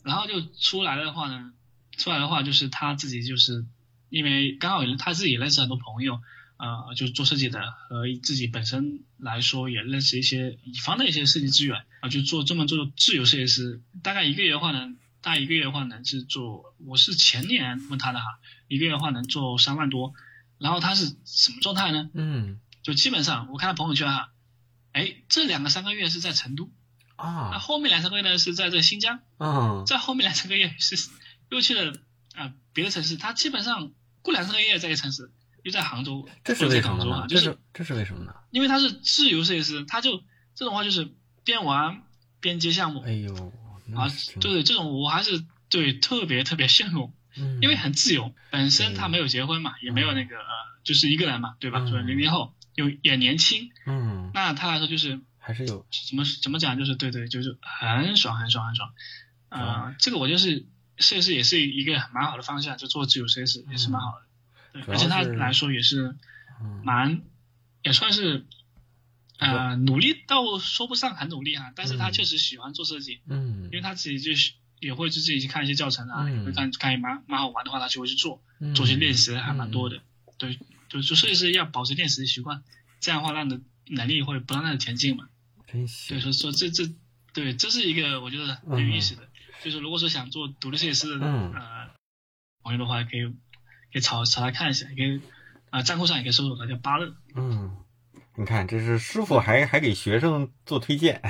Speaker 2: 然后就出来的话呢，出来的话就是他自己就是因为刚好他自己认识很多朋友。呃，就是做设计的和自己本身来说，也认识一些乙方的一些设计资源啊，就做专门做自由设计师，大概一个月的话呢，大概一个月的话呢是做，我是前年问他的哈，一个月的话能做三万多，然后他是什么状态呢？
Speaker 1: 嗯，
Speaker 2: 就基本上我看他朋友圈哈，哎，这两个三个月是在成都
Speaker 1: 啊，
Speaker 2: 那后面两三个月呢是在这新疆，
Speaker 1: 嗯，
Speaker 2: 在后面两三个月是又去了啊别的城市，他基本上过两三个月在一个城市。又在杭州，
Speaker 1: 这是为什
Speaker 2: 么
Speaker 1: 呢？
Speaker 2: 就是
Speaker 1: 这是为什么呢？
Speaker 2: 因为他是自由设计师，他就这种话就是边玩边接项目。
Speaker 1: 哎呦，
Speaker 2: 啊，对这种我还是对特别特别羡慕，(laughs) 因为很自由。本身他没有结婚嘛，也没有那个呃，就是一个人嘛，对吧？所以零零后又也年轻，
Speaker 1: 嗯，
Speaker 2: 那他来说就是
Speaker 1: 还是有
Speaker 2: 怎么怎么讲，就是对对，就是很爽很爽很爽。呃，这个我就是设计师也是一个蛮好的方向，就做自由设计师也是蛮好的。对，而且他来说也是，蛮，也算是，呃，努力倒说不上很努力哈，但是他确实喜欢做设计，
Speaker 1: 嗯，
Speaker 2: 因为他自己就是也会自己去看一些教程啊，也会看看蛮蛮好玩的话，他就会去做，做些练习还蛮多的，对，就就设计师要保持练习的习惯，这样的话让的能力会不断的前进嘛，
Speaker 1: 真行，
Speaker 2: 对，所以说这这，对，这是一个我觉得很有意思的，就是如果说想做独立设计师的呃朋友的话，可以。可以查查来看一下，可以啊，账户上也可以搜索叫巴乐。
Speaker 1: 嗯，你看，这是师傅还还给学生做推荐，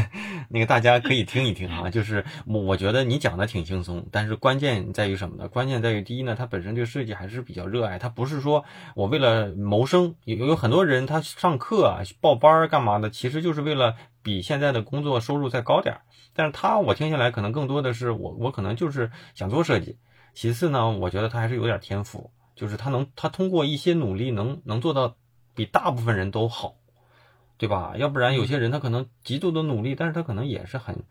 Speaker 1: (laughs) 那个大家可以听一听啊。就是我觉得你讲的挺轻松，但是关键在于什么呢？关键在于第一呢，他本身对设计还是比较热爱，他不是说我为了谋生。有有很多人他上课啊、报班儿干嘛的，其实就是为了比现在的工作收入再高点儿。但是他我听下来，可能更多的是我我可能就是想做设计。其次呢，我觉得他还是有点天赋，就是他能他通过一些努力能能做到比大部分人都好，对吧？要不然有些人他可能极度的努力，但是他可能也是很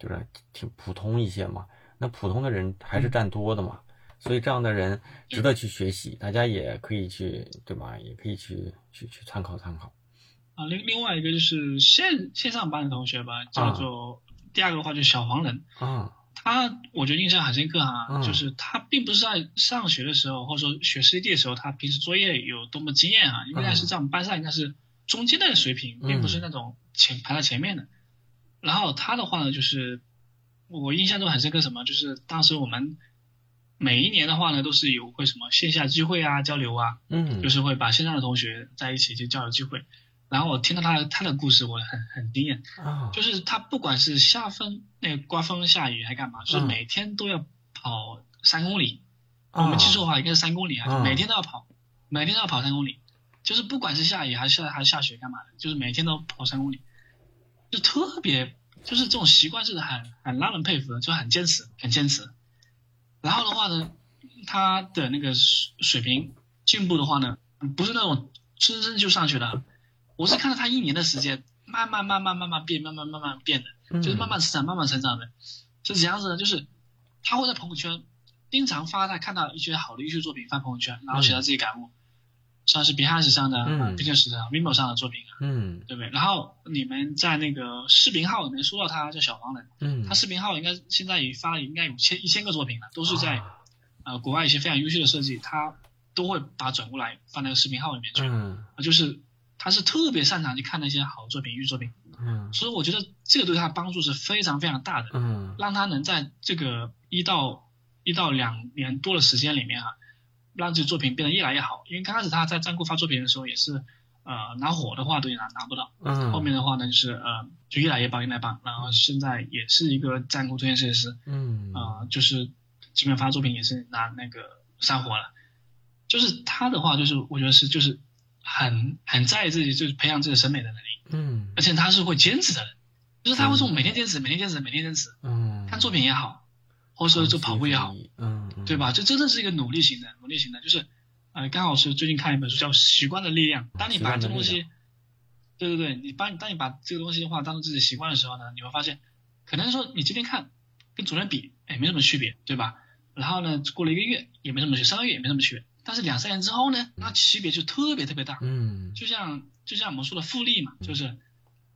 Speaker 1: 就是挺普通一些嘛。那普通的人还是占多的嘛，所以这样的人值得去学习，大家也可以去对吧？也可以去去去参考参考。
Speaker 2: 啊，另另外一个就是线线上班的同学吧，叫做第二个的话就是小黄人
Speaker 1: 啊，
Speaker 2: 他我觉得印象很深刻哈，就是他并不是在上学的时候或者说学 CD 的时候，他平时作业有多么惊艳啊，应该是在我们班上应该是中间的水平，并不是那种前排在前面的。然后他的话呢，就是我印象中很深刻什么，就是当时我们每一年的话呢，都是有会什么线下聚会啊、交流啊，
Speaker 1: 嗯，
Speaker 2: 就是会把线上的同学在一起就交流聚会。然后我听到他他的故事，我很很惊艳
Speaker 1: 啊！
Speaker 2: 就是他不管是下风那个刮风下雨还干嘛，就是每天都要跑三公里。我们记错的话，应该是三公里啊，每天都要跑，每天都要跑三公里。就是不管是下雨还是下还是下雪干嘛的，就是每天都跑三公里，就特别就是这种习惯是很很让人佩服的，就很坚持，很坚持。然后的话呢，他的那个水平进步的话呢，不是那种蹭蹭就上去了。我是看到他一年的时间，慢慢慢慢慢慢变，慢慢慢慢变的，就是慢慢成长，慢慢成长的，是怎样子呢？就是他会在朋友圈经常发他看到一些好的艺术作品发朋友圈，然后写他自己感悟，像是 Behance 上的、Pinterest 上、Vimeo 上的作品啊，
Speaker 1: 嗯，
Speaker 2: 对不对？然后你们在那个视频号里面说到他叫小黄人，
Speaker 1: 嗯，
Speaker 2: 他视频号应该现在已发了应该有千一千个作品了，都是在呃国外一些非常优秀的设计，他都会把转过来放那个视频号里面去，
Speaker 1: 嗯，
Speaker 2: 就是。他是特别擅长去看那些好作品、优秀作品，
Speaker 1: 嗯，
Speaker 2: 所以我觉得这个对他帮助是非常非常大的，
Speaker 1: 嗯，
Speaker 2: 让他能在这个一到一到两年多的时间里面啊，让这作品变得越来越好。因为刚开始他在站库发作品的时候也是，呃，拿火的话都拿拿不到，
Speaker 1: 嗯，
Speaker 2: 后面的话呢就是呃，就越来越棒，越来越棒，然后现在也是一个站库推荐设计师，
Speaker 1: 嗯，
Speaker 2: 啊，就是基本发作品也是拿那个上火了，就是他的话就是我觉得是就是。很很在意自己，就是培养自己审美的能力。
Speaker 1: 嗯，
Speaker 2: 而且他是会坚持的人，就是他会说每天坚持，每天坚持，每天坚持。
Speaker 1: 嗯，
Speaker 2: 看作品也好，或者说做跑步也好，
Speaker 1: 嗯，
Speaker 2: 对吧？这真的是一个努力型的，努力型的，就是，呃，刚好是最近看一本书叫《习惯的力量》。当你把这东西，对对对，你把当你把这个东西的话当做自己习惯的时候呢，你会发现，可能说你今天看跟昨天比，哎，没什么区别，对吧？然后呢，过了一个月也没什么区别，三个月也没什么区别。但是两三年之后呢，那区别就特别特别大。
Speaker 1: 嗯，
Speaker 2: 就像就像我们说的复利嘛，就是，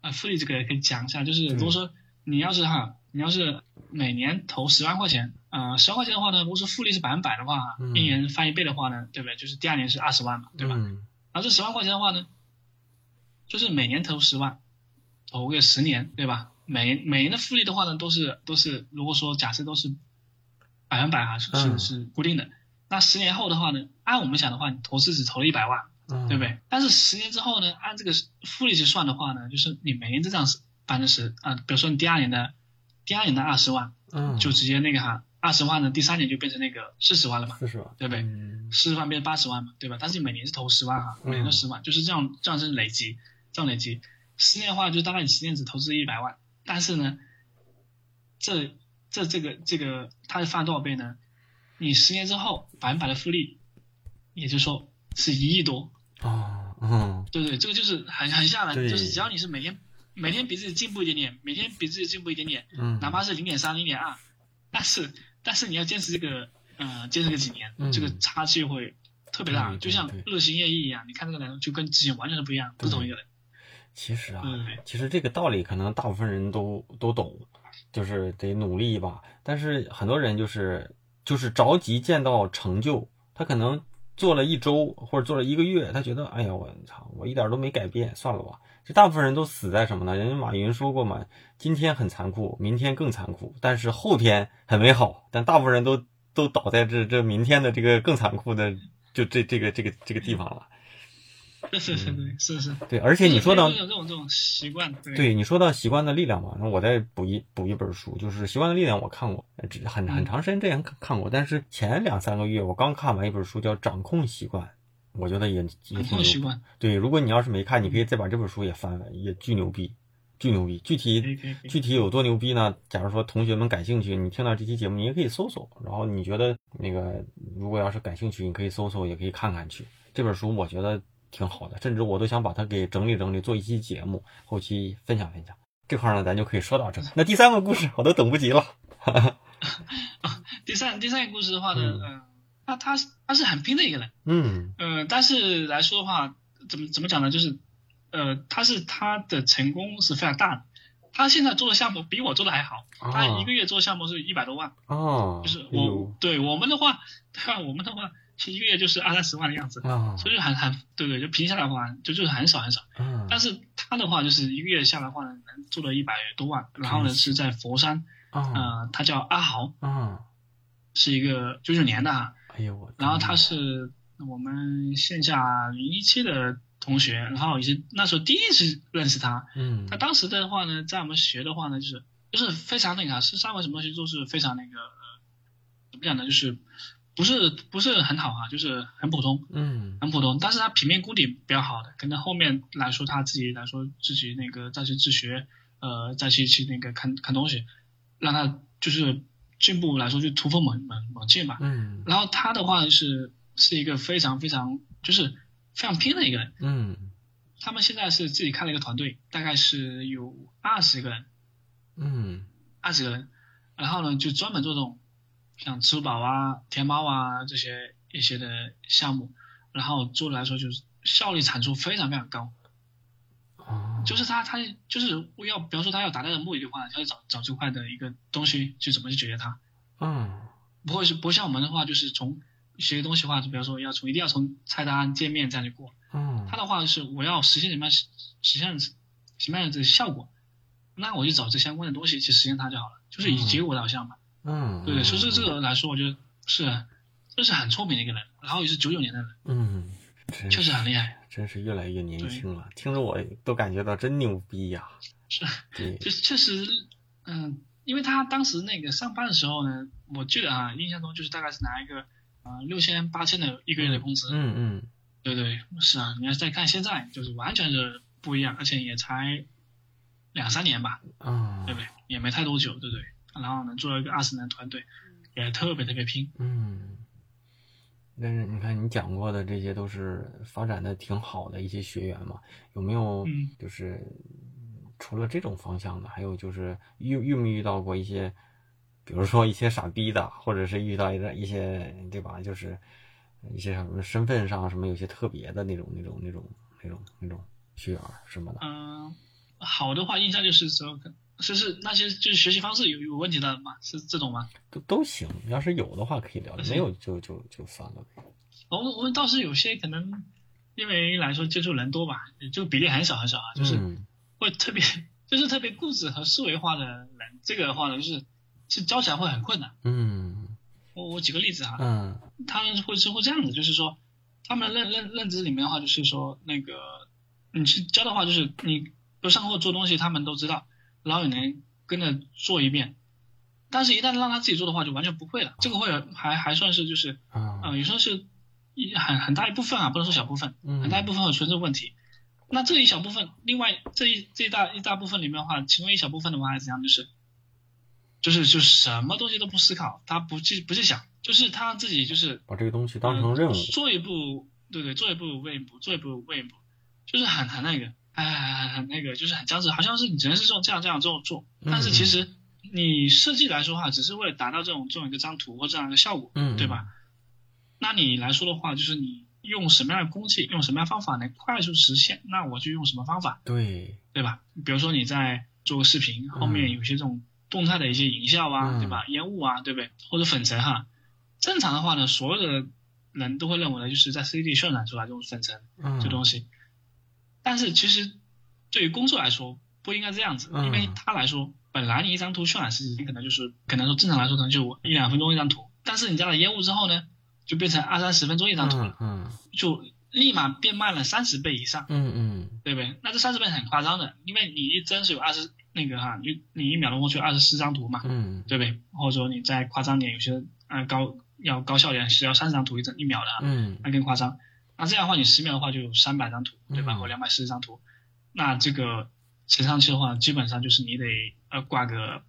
Speaker 2: 啊，复利这个可以讲一下，就是如果说你要是哈，你要是每年投十万块钱，呃，十万块钱的话呢，如果说复利是百分百的话，一年翻一倍的话呢，对不对？就是第二年是二十万嘛，对吧？然后这十万块钱的话呢，就是每年投十万，投个十年，对吧？每每年的复利的话呢，都是都是，如果说假设都是百分百哈，是是是固定的。那十年后的话呢？按我们想的话，你投资只投了一百万，对不对？但是十年之后呢？按这个复利去算的话呢，就是你每年增长是百分之十啊。比如说你第二年的，第二年的二十万，
Speaker 1: 嗯，
Speaker 2: 就直接那个哈，二十万呢，第三年就变成那个四十万了嘛，
Speaker 1: 四十万，
Speaker 2: 对不对？四十万变成八十万嘛，对吧？但是你每年是投十万哈，每年都十万，就是这样，这样是累积，这样累积。十年的话，就大概你十年只投资一百万，但是呢，这这这个这个它是翻多少倍呢？你十年之后百分百的复利，也就是说是一亿多
Speaker 1: 啊，嗯，
Speaker 2: 对对，这个就是很很吓人，就是只要你是每天每天比自己进步一点点，每天比自己进步一点点，
Speaker 1: 嗯，
Speaker 2: 哪怕是零点三、零点二，但是但是你要坚持这个，呃，坚持个几年，这个差距会特别大，就像日新月异一样，你看这个人就跟之前完全是不一样，不是同一个人。
Speaker 1: 其实啊，
Speaker 2: 嗯，
Speaker 1: 其实这个道理可能大部分人都都懂，就是得努力一把，但是很多人就是。就是着急见到成就，他可能做了一周或者做了一个月，他觉得，哎呀，我操，我一点都没改变，算了吧。这大部分人都死在什么呢？人家马云说过嘛，今天很残酷，明天更残酷，但是后天很美好。但大部分人都都倒在这这明天的这个更残酷的就这这个这个这个地方了。(laughs)
Speaker 2: 是是是是是，
Speaker 1: 对，而且你说到
Speaker 2: 这种这种习惯，
Speaker 1: 对你说到习惯的力量嘛，那我再补一补一本书，就是习惯的力量，我看过，很很长时间之前看看过，但是前两三个月我刚看完一本书叫《掌控习惯》，我觉得也也挺
Speaker 2: 习惯。
Speaker 1: 对，如果你要是没看，你可以再把这本书也翻翻，也巨牛逼。巨牛逼。具体具体有多牛逼呢？假如说同学们感兴趣，你听到这期节目，你也可以搜搜。然后你觉得那个如果要是感兴趣，你可以搜搜，也可以看看去。这本书我觉得挺好的，甚至我都想把它给整理整理，做一期节目，后期分享分享。这块儿呢，咱就可以说到这。那第三个故事，我都等不及了。(laughs)
Speaker 2: 第三第三个故事的话呢，
Speaker 1: 嗯
Speaker 2: 嗯，他他是他是很拼的一个人，
Speaker 1: 嗯
Speaker 2: 呃，但是来说的话，怎么怎么讲呢？就是，呃，他是他的成功是非常大的。他现在做的项目比我做的还好，他一个月做项目是一百多万，
Speaker 1: 哦，
Speaker 2: 就是
Speaker 1: 哎
Speaker 2: 我
Speaker 1: 呦
Speaker 2: 对我们的话，对吧？我们的话，(laughs) 一个月就是二三十万的样子，
Speaker 1: 啊，
Speaker 2: 所以就很很对对，就平下来的话，就就是很少很少。
Speaker 1: 嗯
Speaker 2: 但是他的话，就是一个月下来的话呢，能做到一百多万，然后呢是在佛山，
Speaker 1: 啊。
Speaker 2: 呃，他叫阿豪，
Speaker 1: 啊，
Speaker 2: 是一个九九年的。哈，
Speaker 1: 哎呦我，
Speaker 2: 然后他是我们线下零一期的同学，然后也是那时候第一次认识他。
Speaker 1: 嗯。
Speaker 2: 他当时的话呢，在我们学的话呢，就是就是非常那个啊，是上过什么东西都是非常那个，呃，怎么讲呢？就是不是不是很好啊，就是很普通，
Speaker 1: 嗯
Speaker 2: 很普通。但是他平面功底比较好的，可能后面来说他自己来说自己那个再去自学，呃，再去去那个看看东西，让他就是进步来说就突飞猛猛猛进吧。
Speaker 1: 嗯
Speaker 2: 然后他的话是是一个非常非常就是非常拼的一个人。
Speaker 1: 嗯
Speaker 2: 他们现在是自己开了一个团队，大概是有二十个人，
Speaker 1: 嗯
Speaker 2: 二十个人，然后呢就专门做这种像支付宝啊、天猫啊这些一些的项目，然后做的来说就是效率产出非常非常高。
Speaker 1: 哦，
Speaker 2: 就是他他就是要比方说他要达到的目的的话，他要找找这块的一个东西去怎么去解决它。
Speaker 1: 嗯
Speaker 2: 不会是不像我们的话，就是从学东西的话，就比方说要从一定要从菜单界面这样去过。
Speaker 1: 嗯
Speaker 2: 他的话是我要实现什么样实现什么样的这个效果，那我就找这相关的东西去实现它就好了，就是以结果导向嘛。
Speaker 1: 嗯，
Speaker 2: 对对，所以这这个来说，我觉得是这是很聪明的一个人，然后也是九九年的人，
Speaker 1: 嗯，
Speaker 2: 确实很厉害。
Speaker 1: 真是越来越年轻了，听着我都感觉到真牛逼呀！
Speaker 2: 是，
Speaker 1: 对，
Speaker 2: 就是确实，嗯，因为他当时那个上班的时候呢，我记得啊，印象中就是大概是拿一个呃六千八千的一个月的工资。
Speaker 1: 嗯嗯
Speaker 2: 对对，是啊，你要再看现在，就是完全是不一样，而且也才两三年吧，
Speaker 1: 啊
Speaker 2: 对不对？也没太多久，对不对？然后呢，做了一个二十人团队，也特别特别拼。
Speaker 1: 嗯。但是你看，你讲过的这些都是发展的挺好的一些学员嘛，有没有
Speaker 2: 嗯
Speaker 1: 就是除了这种方向的，还有就是遇遇没遇到过一些，比如说一些傻逼的，或者是遇到一个一些对吧？就是一些什么身份上什么有些特别的那种那种那种那种那种学员什么的。
Speaker 2: 嗯、好的话，印象就是说，是是那些就是学习方式有有问题的吗，是这种吗？
Speaker 1: 都都行，要是有的话可以聊没有就就就算了呗。
Speaker 2: 我们我们倒是有些可能，因为来说接触人多吧，就比例很少很少啊，就是
Speaker 1: 嗯
Speaker 2: 会特别就是特别固执和思维化的人，这个的话呢，就是是教起来会很困难。
Speaker 1: 嗯
Speaker 2: 我我举个例子哈，
Speaker 1: 嗯
Speaker 2: 他们会是会这样子，就是说，他们认认认知里面的话，就是说那个你去教的话，就是你比如上课做东西，他们都知道，然后也能跟着做一遍，但是一旦让他自己做的话，就完全不会了。这个会还还算是就是
Speaker 1: 啊
Speaker 2: 呃，也算是一很很大一部分啊，不能说小部分，
Speaker 1: 嗯
Speaker 2: 很大一部分会存在问题。那这一小部分，另外这一这一大一大部分里面的话，其中一小部分的话，还是怎样？就是就是就是什么东西都不思考，他不去不去想，就是他自己就是
Speaker 1: 把这个东西当成任务。
Speaker 2: 做一步，对对，做一步为一步，做一步为一步，就是很很那个，哎，那个，就是很僵直，好像是你只能是这种这样这样这种做，但是其实你设计来说的话，只是为了达到这种这种一个张图或这样一个效果，
Speaker 1: 嗯
Speaker 2: 对吧？那你来说的话，就是你用什么样的工具，用什么样的方法能快速实现，那我就用什么方法，
Speaker 1: 对，
Speaker 2: 对吧？比如说你在做个视频，后面有些这种动态的一些营销啊，
Speaker 1: 嗯
Speaker 2: 对吧？烟雾啊，对不对？或者粉尘哈，正常的话呢，所有的人都会认为呢，就是在 CCD 渲染出来这种粉尘
Speaker 1: 嗯，
Speaker 2: 这东西。但是其实对于工作来说，不应该这样子，
Speaker 1: 嗯
Speaker 2: 因为它来说，本来你一张图渲染时间可能就是可能说正常来说可能就一两分钟一张图，但是你加了烟雾之后呢，就变成二三十分钟一张图了，
Speaker 1: 嗯
Speaker 2: 就立马变慢了三十倍以上。
Speaker 1: 嗯嗯
Speaker 2: 对不对？那这三十倍很夸张的，因为你一帧是有二十那个哈，你你一秒钟过去二十四张图嘛，
Speaker 1: 嗯
Speaker 2: 对不对？或者说你再夸张点，有些呃高要高效点是要三十张图一帧一秒的啊，
Speaker 1: 嗯
Speaker 2: 那更夸张。那这样的话，你十秒的话就有三百张图，对吧？
Speaker 1: 嗯
Speaker 2: 或两百四十张图，那这个乘上去的话，基本上就是你得呃挂个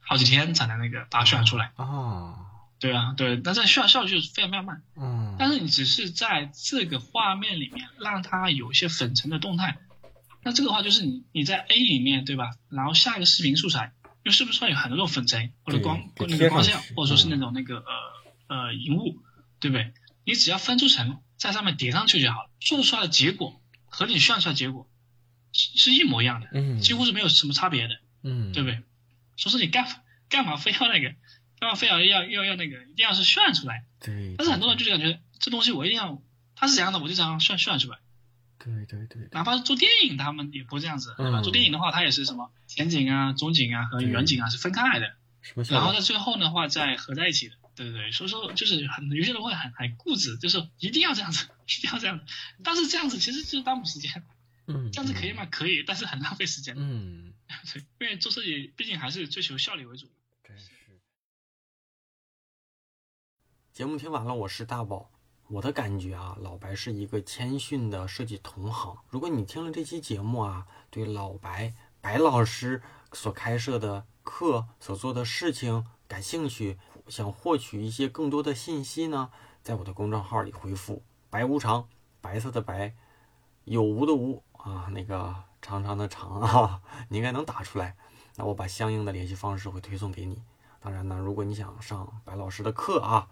Speaker 2: 好几天才能那个把它渲染出来。
Speaker 1: 啊。
Speaker 2: 对啊，对，但这渲染效率就是非常非常慢。
Speaker 1: 嗯。
Speaker 2: 但是你只是在这个画面里面让它有一些粉尘的动态，那这个话就是你你在 A 里面对吧？然后下一个视频素材，因为视频素材有很多种粉尘或者光那个光线，或者说是那种那个呃呃荧幕，对不对？你只要分出层在上面叠上去就好了，做出来的结果和你算出来的结果是是一模一样的，
Speaker 1: 嗯，
Speaker 2: 几乎是没有什么差别的，
Speaker 1: 嗯，
Speaker 2: 对不对？所以说你干干嘛非要那个？干嘛非要要要要那个？一定要是算出来。
Speaker 1: 对。
Speaker 2: 但是很多人就是感觉这东西我一定要，它是怎样的我就这样算算出来。
Speaker 1: 对对对。
Speaker 2: 哪怕是做电影，他们也不这样子，对吧？做电影的话，它也是什么前景啊、中景啊和远景啊是分开来的，然后在最后的话再合在一起的。对对对，所以说就是很有些人会很很固执，就是一定要这样子，(laughs) 一定要这样子。但是这样子其实就是耽误时间。
Speaker 1: 嗯。
Speaker 2: 这样子可以吗？可以，但是很浪费时间。
Speaker 1: 嗯。(laughs)
Speaker 2: 对，因为做设计毕竟还是追求效率为主。
Speaker 1: 真是。节目听完了，我是大宝。我的感觉啊，老白是一个谦逊的设计同行。如果你听了这期节目啊，对老白白老师所开设的课、所做的事情感兴趣，想获取一些更多的信息呢，在我的公众号里回复“白无常”，白色的白，有无的无啊，那个长长的长啊，你应该能打出来。那我把相应的联系方式会推送给你。当然呢，如果你想上白老师的课啊，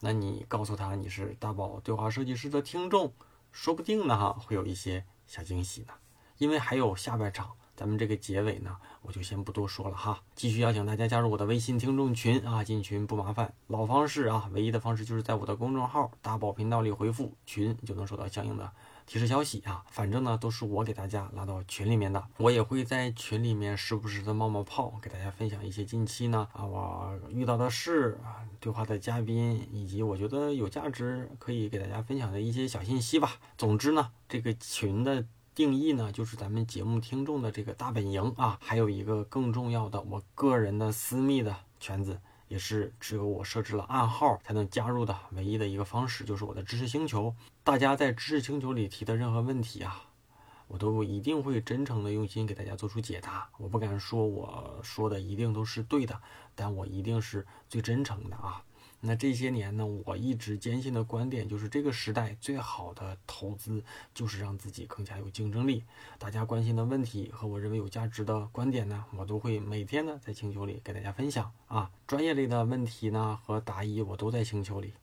Speaker 1: 那你告诉他你是大宝对话设计师的听众，说不定呢哈会有一些小惊喜呢。因为还有下半场，咱们这个结尾呢，我就先不多说了哈。继续邀请大家加入我的微信听众群啊，进群不麻烦，老方式啊，唯一的方式就是在我的公众号大宝频道里回复群，就能收到相应的。提示消息啊，反正呢都是我给大家拉到群里面的，我也会在群里面时不时的冒冒泡，给大家分享一些近期呢啊我遇到的事啊，对话的嘉宾，以及我觉得有价值可以给大家分享的一些小信息吧。总之呢，这个群的定义呢，就是咱们节目听众的这个大本营啊，还有一个更重要的，我个人的私密的圈子。也是只有我设置了暗号才能加入的唯一的一个方式，就是我的知识星球。大家在知识星球里提的任何问题啊，我都一定会真诚的用心给大家做出解答。我不敢说我说的一定都是对的，但我一定是最真诚的啊。那这些年呢，我一直坚信的观点就是，这个时代最好的投资就是让自己更加有竞争力。大家关心的问题和我认为有价值的观点呢，我都会每天呢在星球里给大家分享啊。专业类的问题呢和答疑我都在星球里，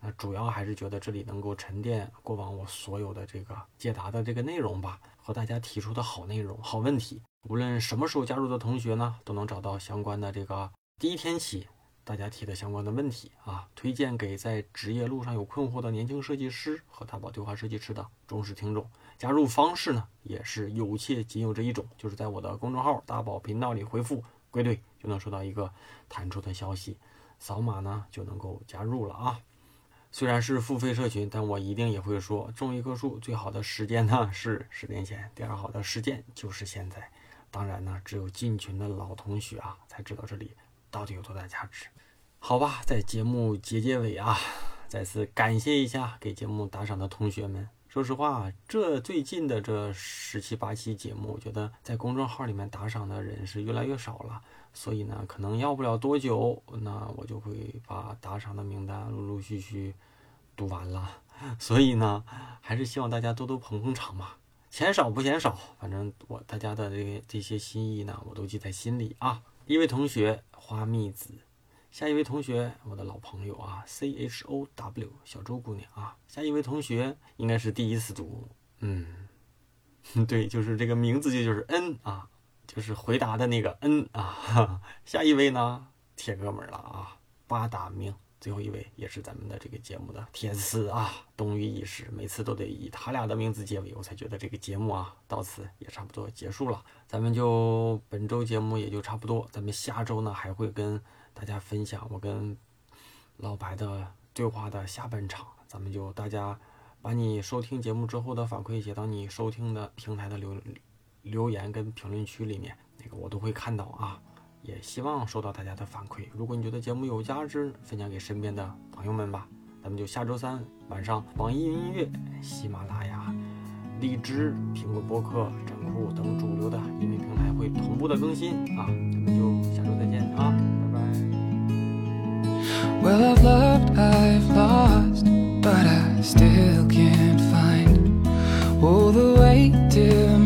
Speaker 1: 那，主要还是觉得这里能够沉淀过往我所有的这个解答的这个内容吧，和大家提出的好内容、好问题。无论什么时候加入的同学呢，都能找到相关的这个第一天起。大家提的相关的问题啊，推荐给在职业路上有困惑的年轻设计师和大宝对话设计师的忠实听众。加入方式呢，也是有且仅有这一种，就是在我的公众号大宝频道里回复“归队”，就能收到一个弹出的消息，扫码呢就能够加入了啊。虽然是付费社群，但我一定也会说，种一棵树最好的时间呢是十年前，第二好的时间就是现在。当然呢，只有进群的老同学啊才知道这里。到底有多大价值？好吧，在节目结结尾啊，再次感谢一下给节目打赏的同学们。说实话，这最近的这十七八期节目，我觉得在公众号里面打赏的人是越来越少了，所以呢，可能要不了多久，那我就会把打赏的名单陆陆续续读完了。所以呢，还是希望大家多多捧捧场嘛，钱少不嫌少，反正我大家的这这些心意呢，我都记在心里啊。一位同学花蜜子，下一位同学我的老朋友啊，C H O W 小周姑娘啊，下一位同学应该是第一次读，嗯，(laughs) 对，就是这个名字就就是 N 啊，就是回答的那个 N 啊，(laughs) 下一位呢，铁哥们了啊，八大名。最后一位也是咱们的这个节目的铁丝啊，冬雨已逝，每次都得以他俩的名字结尾，我才觉得这个节目啊到此也差不多结束了。咱们就本周节目也就差不多，咱们下周呢还会跟大家分享我跟老白的对话的下半场。咱们就大家把你收听节目之后的反馈写到你收听的平台的留留言跟评论区里面，那个我都会看到啊。也希望收到大家的反馈。如果你觉得节目有价值，分享给身边的朋友们吧。咱们就下周三晚上，网易云音乐、喜马拉雅、荔枝、苹果播客、站酷等主流的音频平台会同步的更新啊，咱们就下周再见啊，拜拜。
Speaker 3: Well, I've loved, I've lost, but I still can't find all the way to